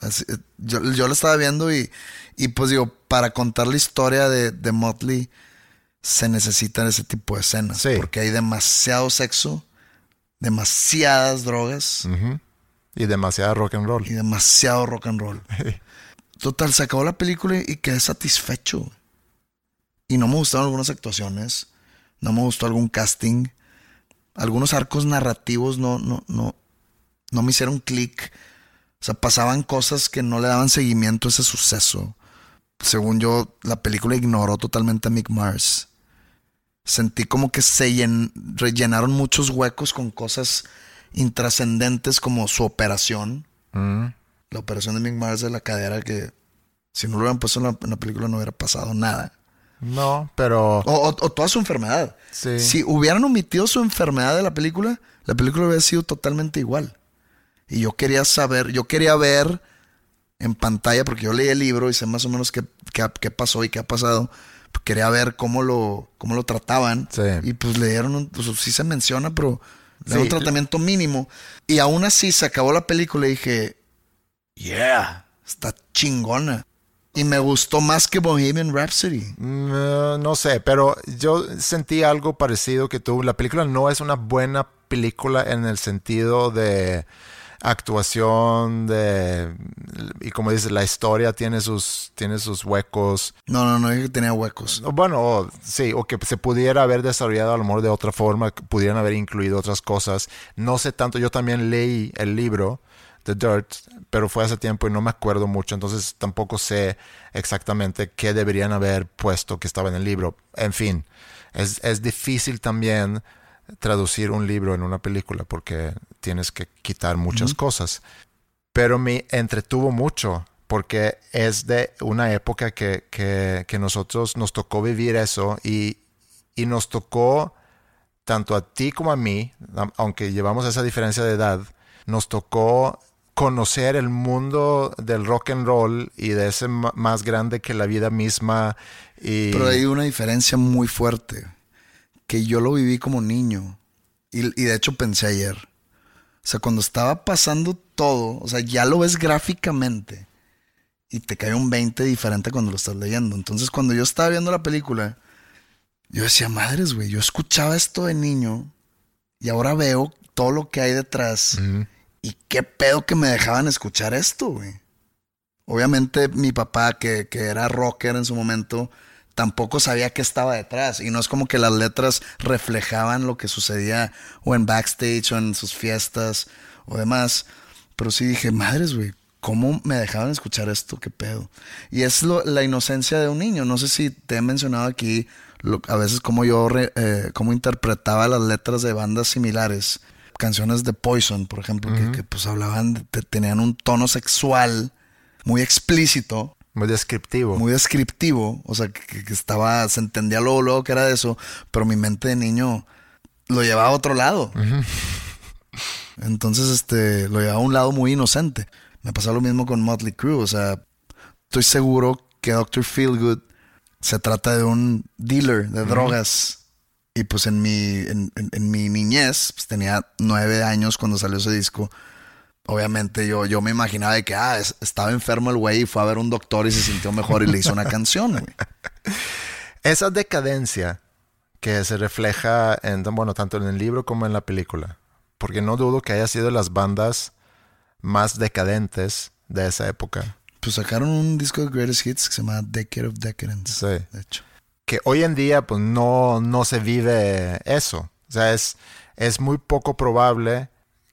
Así- eh, yo, yo lo estaba viendo y, y pues digo, para contar la historia de, de Motley se necesitan ese tipo de escenas. Sí. Porque hay demasiado sexo, demasiadas drogas Ujú. Y demasiado rock and roll. y demasiado rock and roll. (laughs) Total, se acabó la película y, quedé satisfecho. Y no me gustaron algunas actuaciones, no me gustó algún casting, algunos arcos narrativos no, no, no, no me hicieron clic. O sea, pasaban cosas que no le daban seguimiento a ese suceso. Según yo, la película ignoró totalmente a Mick Mars. Sentí como que se llen- rellenaron muchos huecos con cosas intrascendentes como su operación. Mm. La operación de Mick Mars de la cadera que si no lo hubieran puesto en la, en la película no hubiera pasado nada. No, pero... O, o- o toda su enfermedad. Sí. Si hubieran omitido su enfermedad de la película, la película hubiera sido totalmente igual. Y yo quería saber, yo quería ver en pantalla, porque yo leí el libro y sé más o menos qué, qué, qué pasó y qué ha pasado. Quería ver cómo lo, cómo lo trataban. Sí. Y pues le dieron, un, pues sí se menciona, pero le Sí. un tratamiento mínimo. Y aún así se acabó la película y dije, yeah, está chingona. Y me gustó más que Bohemian Rhapsody. Mm, eh, no sé, pero yo sentí algo parecido que tú. La película no es una buena película en el sentido de actuación, de... Y como dices, la historia tiene sus, tiene sus huecos. No, no, no, que tenía huecos. Bueno, sí, o que se pudiera haber desarrollado a lo mejor de otra forma, que pudieran haber incluido otras cosas. No sé tanto, yo también leí el libro, The Dirt, pero fue hace tiempo y no me acuerdo mucho, entonces tampoco sé exactamente qué deberían haber puesto que estaba en el libro. En fin, es, es difícil también traducir un libro en una película porque tienes que quitar muchas cosas pero me entretuvo mucho porque es de una época que, que- que nosotros nos tocó vivir eso y, y nos tocó, tanto a ti como a mí, aunque llevamos esa diferencia de edad, nos tocó conocer el mundo del rock and roll y de ese más grande que la vida misma. Y, Pero hay una diferencia muy fuerte. Que yo lo viví como niño. Y, y de hecho pensé ayer. O sea, cuando estaba pasando todo, o sea, ya lo ves gráficamente. Y te cae un 20 diferente cuando lo estás leyendo. Entonces, cuando yo estaba viendo la película, yo decía, madres, güey, yo escuchaba esto de niño. Y ahora veo todo lo que hay detrás. Y qué pedo que me dejaban escuchar esto, güey. Obviamente mi papá, que, que era rocker en su momento, tampoco sabía qué estaba detrás. Y no es como que las letras reflejaban lo que sucedía o en backstage o en sus fiestas o demás. Pero sí dije, madres, güey, ¿cómo me dejaban escuchar esto? ¿Qué pedo? Y es lo- la inocencia de un niño. No sé si te he mencionado aquí lo- a veces cómo yo, re- eh, cómo interpretaba las letras de bandas similares. Canciones de Poison, por ejemplo, que, que, pues hablaban, de- tenían un tono sexual muy explícito Muy descriptivo. muy descriptivo, o sea, que, que estaba, se entendía luego, luego que era de eso, pero mi mente de niño lo llevaba a otro lado. Entonces, este, lo llevaba a un lado muy inocente. Me pasó lo mismo con Motley Crue, o sea, estoy seguro que Dr. Feelgood se trata de un dealer de drogas. Y pues en mi, en, en- en mi niñez, pues tenía nueve años cuando salió ese disco. Obviamente yo, yo me imaginaba de que ah, es- estaba enfermo el güey y fue a ver un doctor y se sintió mejor y le hizo una (laughs) canción, güey. Esa decadencia que se refleja en, bueno, tanto en el libro como en la película. Porque no dudo que haya sido de las bandas más decadentes de esa época. Pues sacaron un disco de Greatest Hits que se llama Decade of Decadence. Sí. De hecho. Que hoy en día, pues no, no se vive eso. O sea, es, es muy poco probable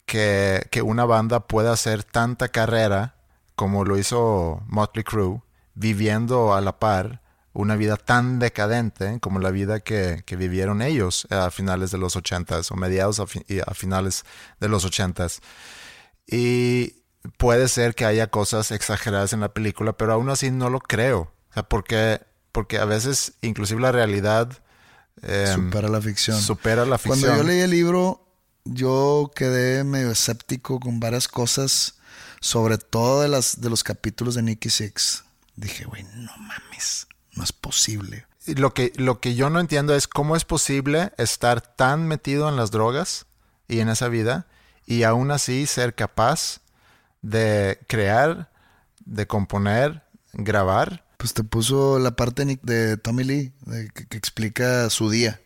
que, que una banda pueda hacer tanta carrera como lo hizo Motley Crue, viviendo a la par una vida tan decadente como la vida que, que vivieron ellos a finales de los ochentas o mediados a, fi- a finales de los ochentas. Y puede ser que haya cosas exageradas en la película, pero aún así no lo creo. O sea, porque, porque a veces inclusive la realidad eh, Supera la ficción. supera la ficción. Cuando yo leí el libro, yo quedé medio escéptico con varias cosas, sobre todo de, las, de los capítulos de Nicky Six. Dije, güey, no mames, no es posible. Y Lo que, lo que yo no entiendo es cómo es posible estar tan metido en las drogas y en esa vida y aún así ser capaz de crear, de componer, grabar. Pues te puso la parte de, Tommy Lee, de que, que explica su día.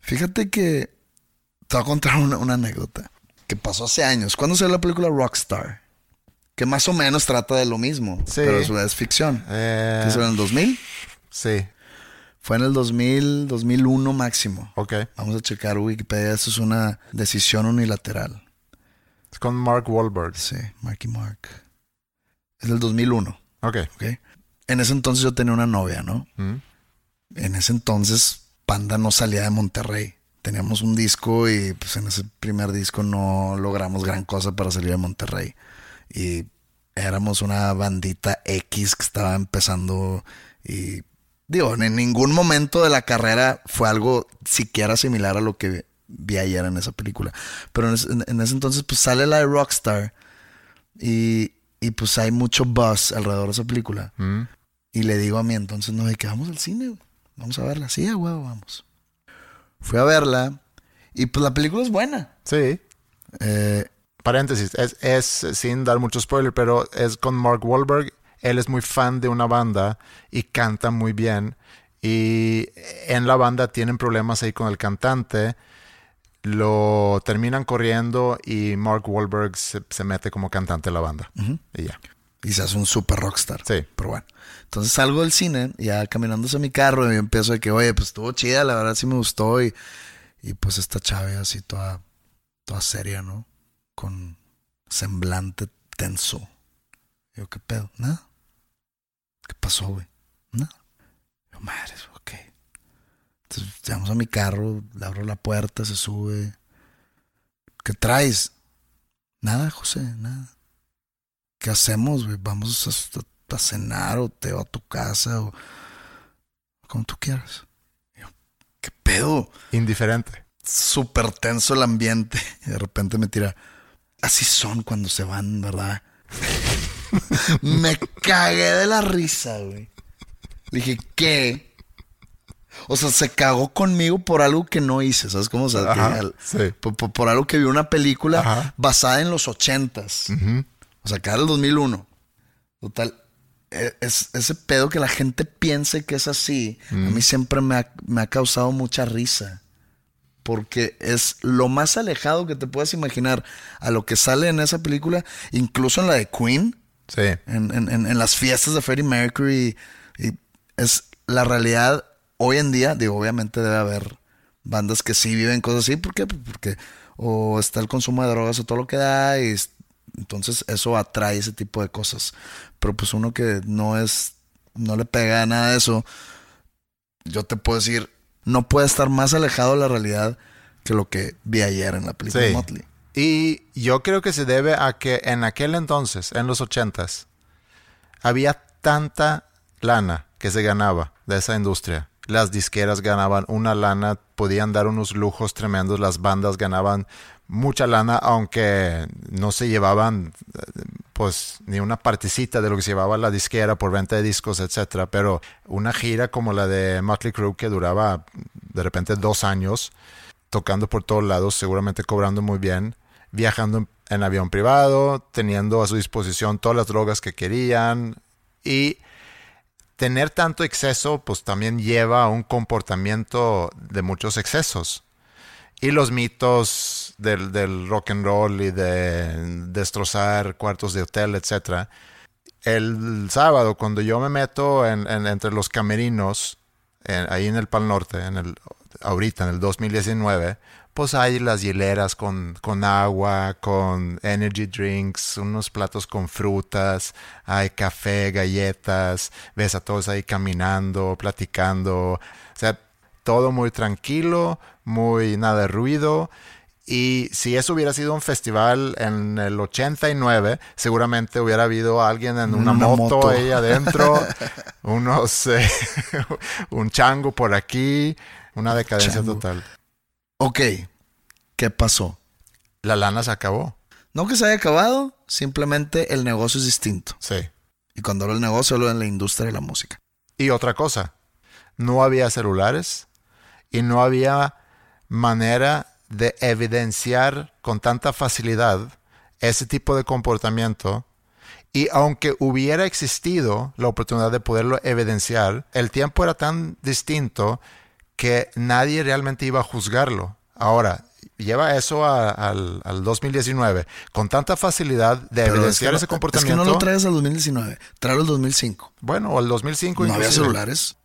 Fíjate que te voy a contar una, una anécdota que pasó hace años. ¿Cuándo salió la película Rockstar? Que más o menos trata de lo mismo, Sí. pero es, es ficción. Eh, ¿Qué en el 2000? sí, Fue en el 2000, 2001 máximo. ok. Vamos a checar Wikipedia. Esto es una decisión unilateral. Es con Mark Wahlberg. Sí, Marky Mark. Es del 2001, Ok. ¿ok? En ese entonces yo tenía una novia, ¿no? Mm. En ese entonces Panda no salía de Monterrey. Teníamos un disco y pues en ese primer disco no logramos gran cosa para salir de Monterrey. Y éramos una bandita X que estaba empezando y digo, en ningún momento de la carrera fue algo siquiera similar a lo que vi ayer en esa película. Pero en ese, en ese entonces pues sale la de Rockstar y, y pues hay mucho buzz alrededor de esa película. Mm. Y le digo a mí entonces, no, de que vamos al cine. Vamos a verla. Sí, a huevo, vamos. Fui a verla y pues la película es buena. Sí. Eh, Paréntesis, es, es sin dar mucho spoiler, pero es con Mark Wahlberg. Él es muy fan de una banda y canta muy bien. Y en la banda tienen problemas ahí con el cantante. Lo terminan corriendo y Mark Wahlberg se, se mete como cantante de la banda. Y ya. y se hace un super rockstar. Sí. Pero bueno. Entonces salgo del cine, ya caminándose a mi carro, y yo empiezo de que, oye, pues estuvo chida, la verdad sí me gustó. Y, y pues esta chave así toda, toda seria, ¿no? Con semblante tenso. Yo, ¿qué pedo? Nada. ¿Qué pasó, güey? Nada. Yo, madre, ok. Entonces llegamos a mi carro, le abro la puerta, se sube. ¿Qué traes? Nada, José, nada. ¿Qué hacemos, güey? Vamos a, a cenar o te va a tu casa o como tú quieras. Yo, ¿qué pedo? Indiferente. Súper tenso el ambiente. Y de repente me tira, así son cuando se van, ¿verdad? (laughs) me cagué de la risa, güey. Le dije, ¿qué? O sea, se cagó conmigo por algo que no hice, ¿sabes cómo? O sea, que Ajá, al- sí. por, por- por algo que vi una película Ajá. basada en los ochentas. O sea, acá era el 2001. Total, es, ese pedo que la gente piense que es así, a mí siempre me ha, me ha causado mucha risa. Porque es lo más alejado que te puedas imaginar a lo que sale en esa película, incluso en la de Queen, Sí. en, en- en- en las fiestas de Freddie Mercury. Y es la realidad hoy en día. Digo, obviamente debe haber bandas que sí viven cosas así. ¿Por qué? Pues Porque o está el consumo de drogas o todo lo que da. Y es- entonces eso atrae ese tipo de cosas. Pero pues uno que no es, no le pega a nada de eso, yo te puedo decir, no puede estar más alejado de la realidad que lo que vi ayer en la película de. Motley. Y yo creo que se debe a que en aquel entonces, en los ochentas, había tanta lana que se ganaba de esa industria. Las disqueras ganaban una lana, podían dar unos lujos tremendos, las bandas ganaban mucha lana, aunque no se llevaban eh, pues ni una partecita de lo que se llevaba la disquera por venta de discos, etcétera. Pero una gira como la de Motley Crue que duraba de repente dos años, tocando por todos lados, seguramente cobrando muy bien, viajando en, avión privado, teniendo a su disposición todas las drogas que querían y tener tanto exceso pues también lleva a un comportamiento de muchos excesos. Y los mitos del, del rock and roll y de destrozar cuartos de hotel, etcétera. El sábado, cuando yo me meto en, en- entre los camerinos, ahí en el Pal Norte, en el, ahorita en el 2019, pues hay las hileras con, con agua, con energy drinks, unos platos con frutas, hay café, galletas, ves a todos ahí caminando, platicando, o sea, todo muy tranquilo, muy nada de ruido. Y si eso hubiera sido un festival en el 89, seguramente hubiera habido alguien en una, Una moto, moto. ahí adentro, (laughs) unos, eh, (laughs) un chango por aquí, una decadencia Chango. total. Ok, ¿qué pasó? La lana se acabó. No que se haya acabado, simplemente el negocio es distinto. Sí. Y cuando hablo del negocio, hablo de la industria de la música. Y otra cosa, no había celulares y no había manera de evidenciar con tanta facilidad ese tipo de comportamiento. Y aunque hubiera existido la oportunidad de poderlo evidenciar, el tiempo era tan distinto que nadie realmente iba a juzgarlo. Ahora, lleva eso a- al, al 2019 con tanta facilidad de Pero es que, evidenciar ese es comportamiento. que no lo traes al 2019, tráelo al 2005. Bueno, o al 2005 No había celulares.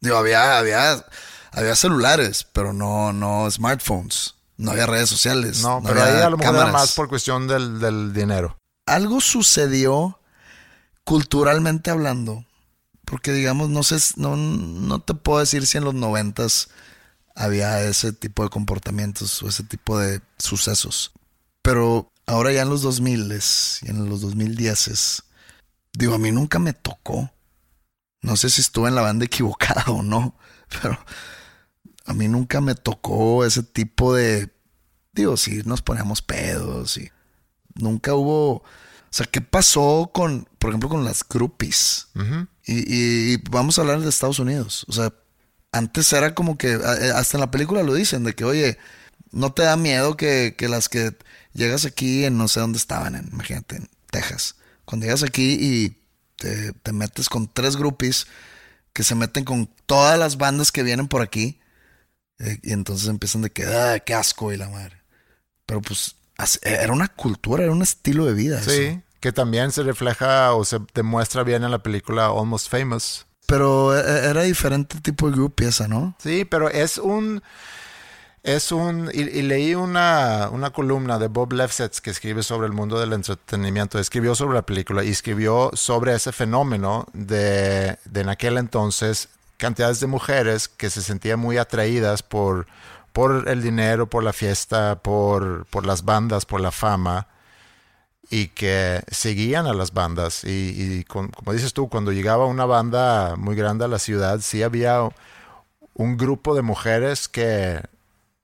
Digo, había, había, había celulares, pero no, no smartphones. No había redes sociales. No, pero ahí a lo mejor era más por cuestión del, del dinero. Algo sucedió culturalmente hablando. Porque digamos, no sé, no, no te puedo decir si en los noventas había ese tipo de comportamientos o ese tipo de sucesos. Pero ahora ya en los 2000 y en los 2010 digo, a mí nunca me tocó. No sé si estuve en la banda equivocada (laughs) o no, pero a mí nunca me tocó ese tipo de, digo, si nos poníamos pedos y nunca hubo, o sea, ¿qué pasó con, por ejemplo, con las groupies? Ujú. Y, y vamos a hablar de Estados Unidos. O sea, antes era como que, a- hasta en la película lo dicen, de que, oye, no te da miedo que, que las que llegas aquí en no sé dónde estaban, en, imagínate, en Texas. Cuando llegas aquí y te, te metes con tres groupies que se meten con todas las bandas que vienen por aquí. Eh, y entonces empiezan de que, ah, qué asco y la madre. Pero pues as- era una cultura, era un estilo de vida. Sí, eso. que también se refleja o se demuestra bien en la película Almost Famous. Pero eh, era diferente tipo de groupie esa, ¿no? Sí, pero es un... Es un... Y, y leí una, una columna de Bob Lefsetz que escribe sobre el mundo del entretenimiento. Escribió sobre la película y escribió sobre ese fenómeno de, de en aquel entonces cantidades de mujeres que se sentían muy atraídas por, por el dinero, por la fiesta, por, por las bandas, por la fama. y que seguían a las bandas. Y, como dices tú, cuando llegaba una banda muy grande a la ciudad, sí había un grupo de mujeres que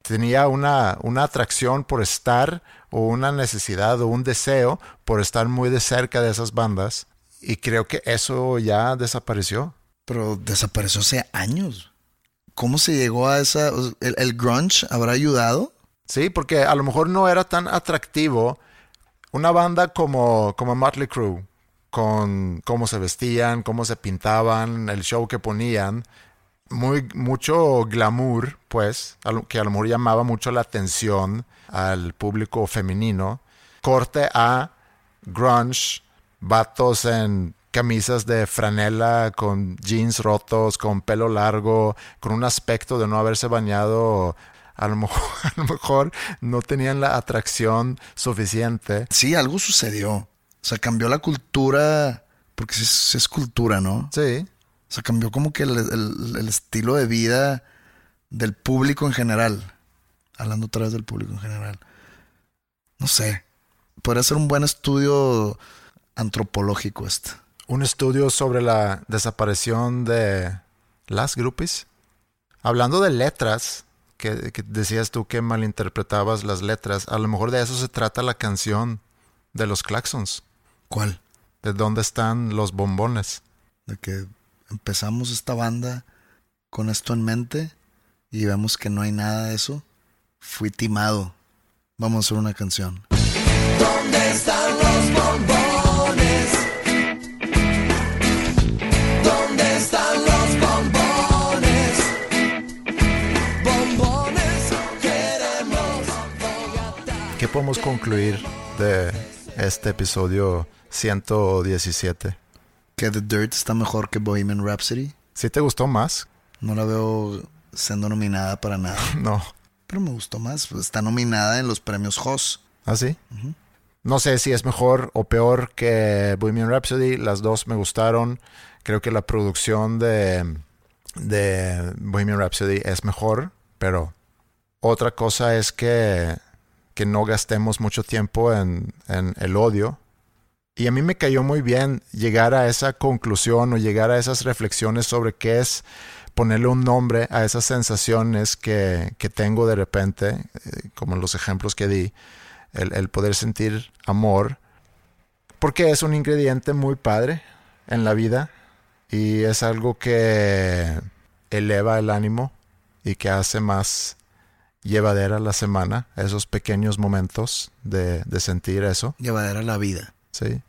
tenía una, una atracción por estar o una necesidad o un deseo por estar muy de cerca de esas bandas. Y creo que eso ya desapareció. Pero desapareció hace años. ¿Cómo se llegó a esa... ¿El, grunge habrá ayudado? Sí, porque a lo mejor no era tan atractivo una banda como, como Motley Crue, con cómo se vestían, cómo se pintaban, el show que ponían, muy, mucho glamour, pues, que a lo mejor llamaba mucho la atención al público femenino. Corte a grunge, vatos en camisas de franela, con jeans rotos, con pelo largo, con un aspecto de no haberse bañado. A lo mejor, (laughs) a lo mejor no tenían la atracción suficiente. Sí, algo sucedió. O sea, cambió la cultura... Porque sí es, sí es cultura, ¿no? Sí. O sea, cambió como que el, el- el estilo de vida del público en general. Hablando otra vez del público en general. No sé. Podría ser un buen estudio antropológico este. Un estudio sobre la desaparición de las groupies. Hablando de letras, que, que decías tú que malinterpretabas las letras, a lo mejor de eso se trata la canción de los Claxons. ¿Cuál? De dónde están los bombones. De que empezamos esta banda con esto en mente y vemos que no hay nada de eso. Fui timado. Vamos a hacer una canción. ¿Dónde están los bombones? ¿Qué podemos concluir de este episodio 117? Que The Dirt está mejor que Bohemian Rhapsody. ¿Sí te gustó más? No la veo siendo nominada para nada. (laughs) No. pero me gustó más. Está nominada en los premios Hoss. ¿Ah, sí? No sé si es mejor o peor que Bohemian Rhapsody. Las dos me gustaron. Creo que la producción de, de Bohemian Rhapsody es mejor, pero otra cosa es que, que no gastemos mucho tiempo en, en el odio. Y a mí me cayó muy bien llegar a esa conclusión o llegar a esas reflexiones sobre qué es ponerle un nombre a esas sensaciones que, que tengo de repente, eh, como los ejemplos que di, el poder sentir amor, porque es un ingrediente muy padre en la vida y es algo que eleva el ánimo y que hace más llevadera la semana, esos pequeños momentos de, de sentir eso. Llevadera la vida. Sí.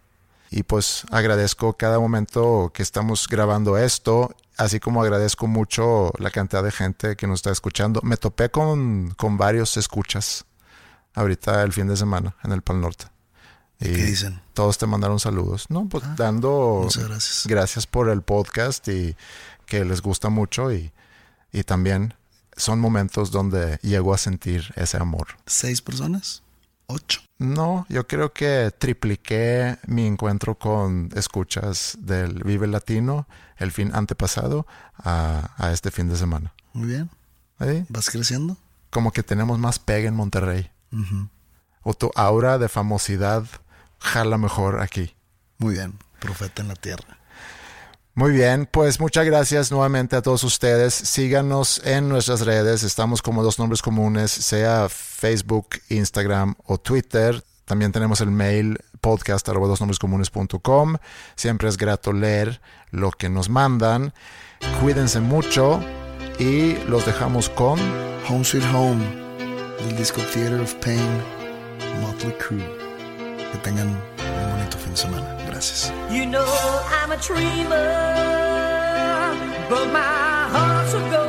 Y pues agradezco cada momento que estamos grabando esto, así como agradezco mucho la cantidad de gente que nos está escuchando. Me topé con, con varios escuchas ahorita el fin de semana en el Pal Norte. Y ¿Qué dicen? Todos te mandaron saludos. No, pues Ah, dando muchas gracias. gracias por el podcast y que les gusta mucho y, y también son momentos donde llego a sentir ese amor. ¿Seis personas? ¿Ocho? No, yo creo que tripliqué mi encuentro con escuchas del Vive Latino el fin antepasado a, a este fin de semana. Muy bien. ¿Sí? ¿Vas creciendo? Como que tenemos más pega en Monterrey. O tu aura de famosidad jala mejor aquí. Muy bien. Profeta en la tierra. Muy bien, pues muchas gracias nuevamente a todos ustedes. Síganos en nuestras redes, estamos como dos nombres comunes, sea Facebook, Instagram o Twitter. También tenemos el mail podcast dosnombrescomunes.com. Siempre es grato leer lo que nos mandan. Cuídense mucho y los dejamos con Home Sweet Home del disco Theater of Pain, Motley Crue. Que tengan un de semana. Gracias. You know I'm a dreamer, but my heart's of